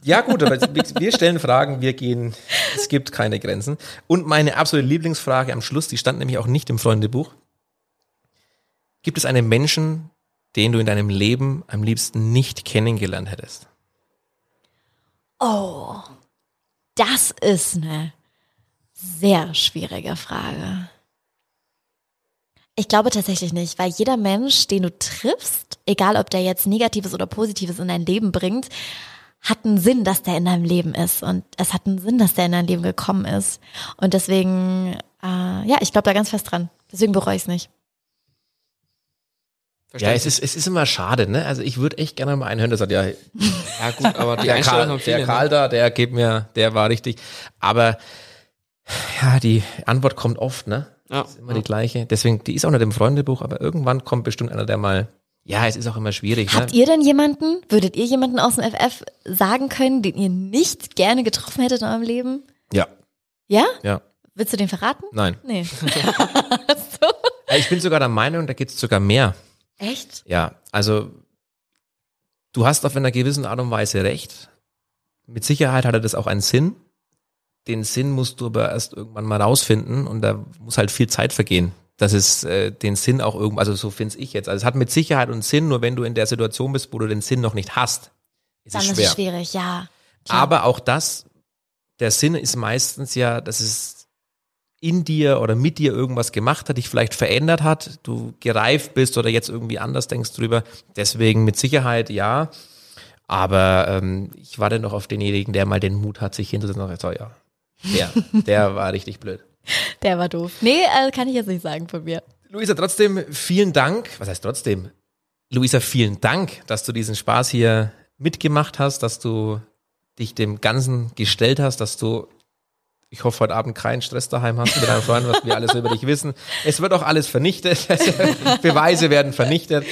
ja gut, aber <laughs> wir, wir stellen Fragen, wir gehen, es gibt keine Grenzen. Und meine absolute Lieblingsfrage am Schluss, die stand nämlich auch nicht im Freundebuch. Gibt es einen Menschen, den du in deinem Leben am liebsten nicht kennengelernt hättest? oh, das ist eine sehr schwierige Frage. Ich glaube tatsächlich nicht, weil jeder Mensch, den du triffst, egal ob der jetzt Negatives oder Positives in dein Leben bringt, hat einen Sinn, dass der in deinem Leben ist. Und es hat einen Sinn, dass der in dein Leben gekommen ist. Und deswegen, äh, ja, ich glaube da ganz fest dran. Deswegen bereue ich es nicht. Ja, es ist, es ist immer schade, ne? Also ich würde echt gerne mal einen hören, der sagt, ja, <laughs> Ja gut, aber die der Einstellung Karl, der Karl ne? da, der geht mir, der war richtig. Aber ja, die Antwort kommt oft, ne? Ja. Ist immer die gleiche. Deswegen, die ist auch nicht im Freundebuch, aber irgendwann kommt bestimmt einer, der mal, ja, es ist auch immer schwierig. Habt Ne? ihr denn jemanden, würdet ihr jemanden aus dem FF sagen können, den ihr nicht gerne getroffen hättet in eurem Leben? Ja, Ja? ja, Willst du den verraten? nein. Nee. <laughs> Äh, Ich bin sogar der Meinung, da gibt's sogar mehr. Echt? Ja, also du hast auf einer gewissen Art und Weise recht. Mit Sicherheit hatte das auch einen Sinn. Den Sinn musst du aber erst irgendwann mal rausfinden und da muss halt viel Zeit vergehen. Dass es äh, den Sinn auch irgendwo, also so finde ich jetzt. Also es hat mit Sicherheit und Sinn, nur wenn du in der Situation bist, wo du den Sinn noch nicht hast, ist Dann es ist schwer. es schwierig, ja. Klar. Aber auch das, der Sinn ist meistens ja, dass es in dir oder mit dir irgendwas gemacht hat, dich vielleicht verändert hat, du gereift bist oder jetzt irgendwie anders denkst drüber. Deswegen mit Sicherheit ja. Aber ähm, ich warte noch auf denjenigen, der mal den Mut hat, sich hinzusetzen und sagt, so, ja, der, der war richtig blöd. Der war doof. Nee, äh, kann ich jetzt nicht sagen von mir. Luisa, trotzdem vielen Dank. Was heißt trotzdem? Luisa, vielen Dank, dass du diesen Spaß hier mitgemacht hast, dass du dich dem Ganzen gestellt hast, dass du Ich hoffe, heute Abend keinen Stress daheim hast mit deinem Freund, was wir alles über dich wissen. Es wird auch alles vernichtet. <laughs> Beweise werden vernichtet.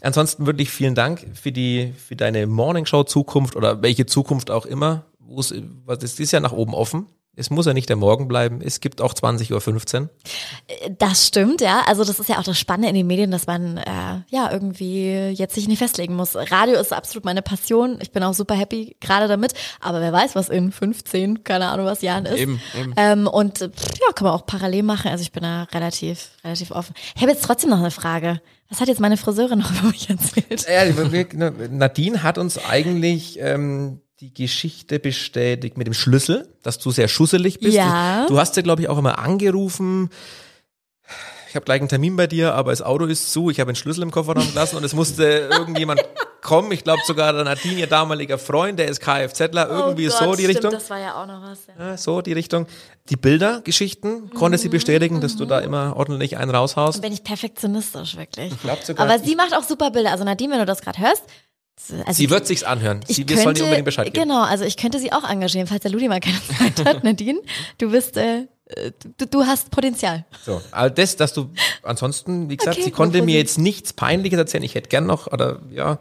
Ansonsten wirklich vielen Dank für die, für deine Morningshow Zukunft oder welche Zukunft auch immer. Wo es, was, es ist ja nach oben offen. Es muss ja nicht der Morgen bleiben. Es gibt auch 20.15 Uhr. Das stimmt, ja. Also das ist ja auch das Spannende in den Medien, dass man äh, ja irgendwie jetzt sich nicht festlegen muss. Radio ist absolut meine Passion. Ich bin auch super happy gerade damit. Aber wer weiß, was in 15, keine Ahnung was Jahren ist. Eben, eben. Ähm, und pff, ja, kann man auch parallel machen. Also ich bin da relativ, relativ offen. Ich habe jetzt trotzdem noch eine Frage. Was hat jetzt meine Friseurin noch über mich erzählt? Ja, Nadine hat uns eigentlich ähm, die Geschichte bestätigt mit dem Schlüssel, dass du sehr schusselig bist. Ja. Du, du hast ja, glaube ich, auch immer angerufen. Ich habe gleich einen Termin bei dir, aber das Auto ist zu. Ich habe den Schlüssel im Kofferraum <laughs> gelassen und es musste irgendjemand kommen. Ich glaube sogar der Nadine, ihr damaliger Freund, der ist Kfzler, irgendwie oh Gott, so die stimmt, Richtung. Das war ja auch noch was. Ja. Ja, so die Richtung. Die Bildergeschichten, konnte sie bestätigen, dass du da immer ordentlich einen raushaust? Bin ich perfektionistisch, wirklich. glaub sogar, Aber sie macht auch super Bilder. Also Nadine, wenn du das gerade hörst. Also Sie wird sich's anhören. Sie, wir sollen ihr unbedingt Bescheid geben. Genau, also ich könnte sie auch engagieren, falls der Ludi mal keine Zeit hat, <laughs> Nadine. Du bist, äh, du, du hast Potenzial. So, aber das, dass du ansonsten, wie gesagt, Okay, sie konnte mir jetzt nichts Peinliches erzählen. Ich hätte gern noch, oder ja,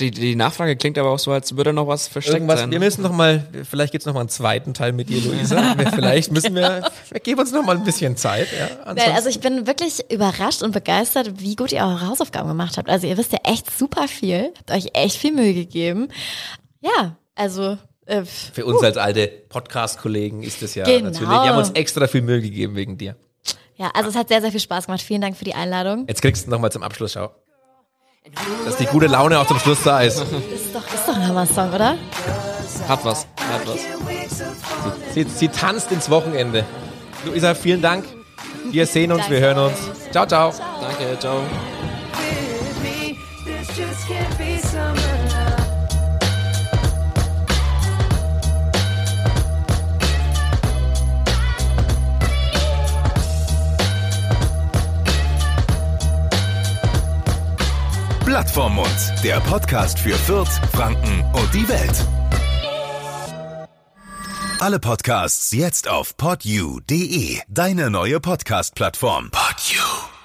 Die, die Nachfrage klingt aber auch so, als würde noch was versteckt irgendwas. sein. Wir müssen noch mal, vielleicht gibt's noch mal einen zweiten Teil mit dir, Luisa. <laughs> Wir- vielleicht müssen wir, wir geben uns noch mal ein bisschen Zeit. Ja, also ich bin wirklich überrascht und begeistert, wie gut ihr eure Hausaufgaben gemacht habt. Also ihr wisst ja echt super viel, habt euch echt viel Mühe gegeben. Ja, also äh, Für uns als alte Podcast-Kollegen ist das ja Genau. natürlich. Wir haben uns extra viel Mühe gegeben wegen dir. ja, also es hat sehr, sehr viel Spaß gemacht. Vielen Dank für die Einladung. Jetzt kriegst du noch mal zum Abschluss, schau. Dass die gute Laune auch zum Schluss da ist. Das ist doch, ist doch ein Hammer-Song, oder? Hat was, hat was. Sie, sie tanzt ins Wochenende. Luisa, vielen Dank. Wir sehen uns, wir hören uns. Ciao, ciao. Danke, ciao. Blatt Mund, der Podcast für Fürth, Franken und die Welt. Alle Podcasts jetzt auf podyou.de, deine neue Podcast-Plattform. Podyou.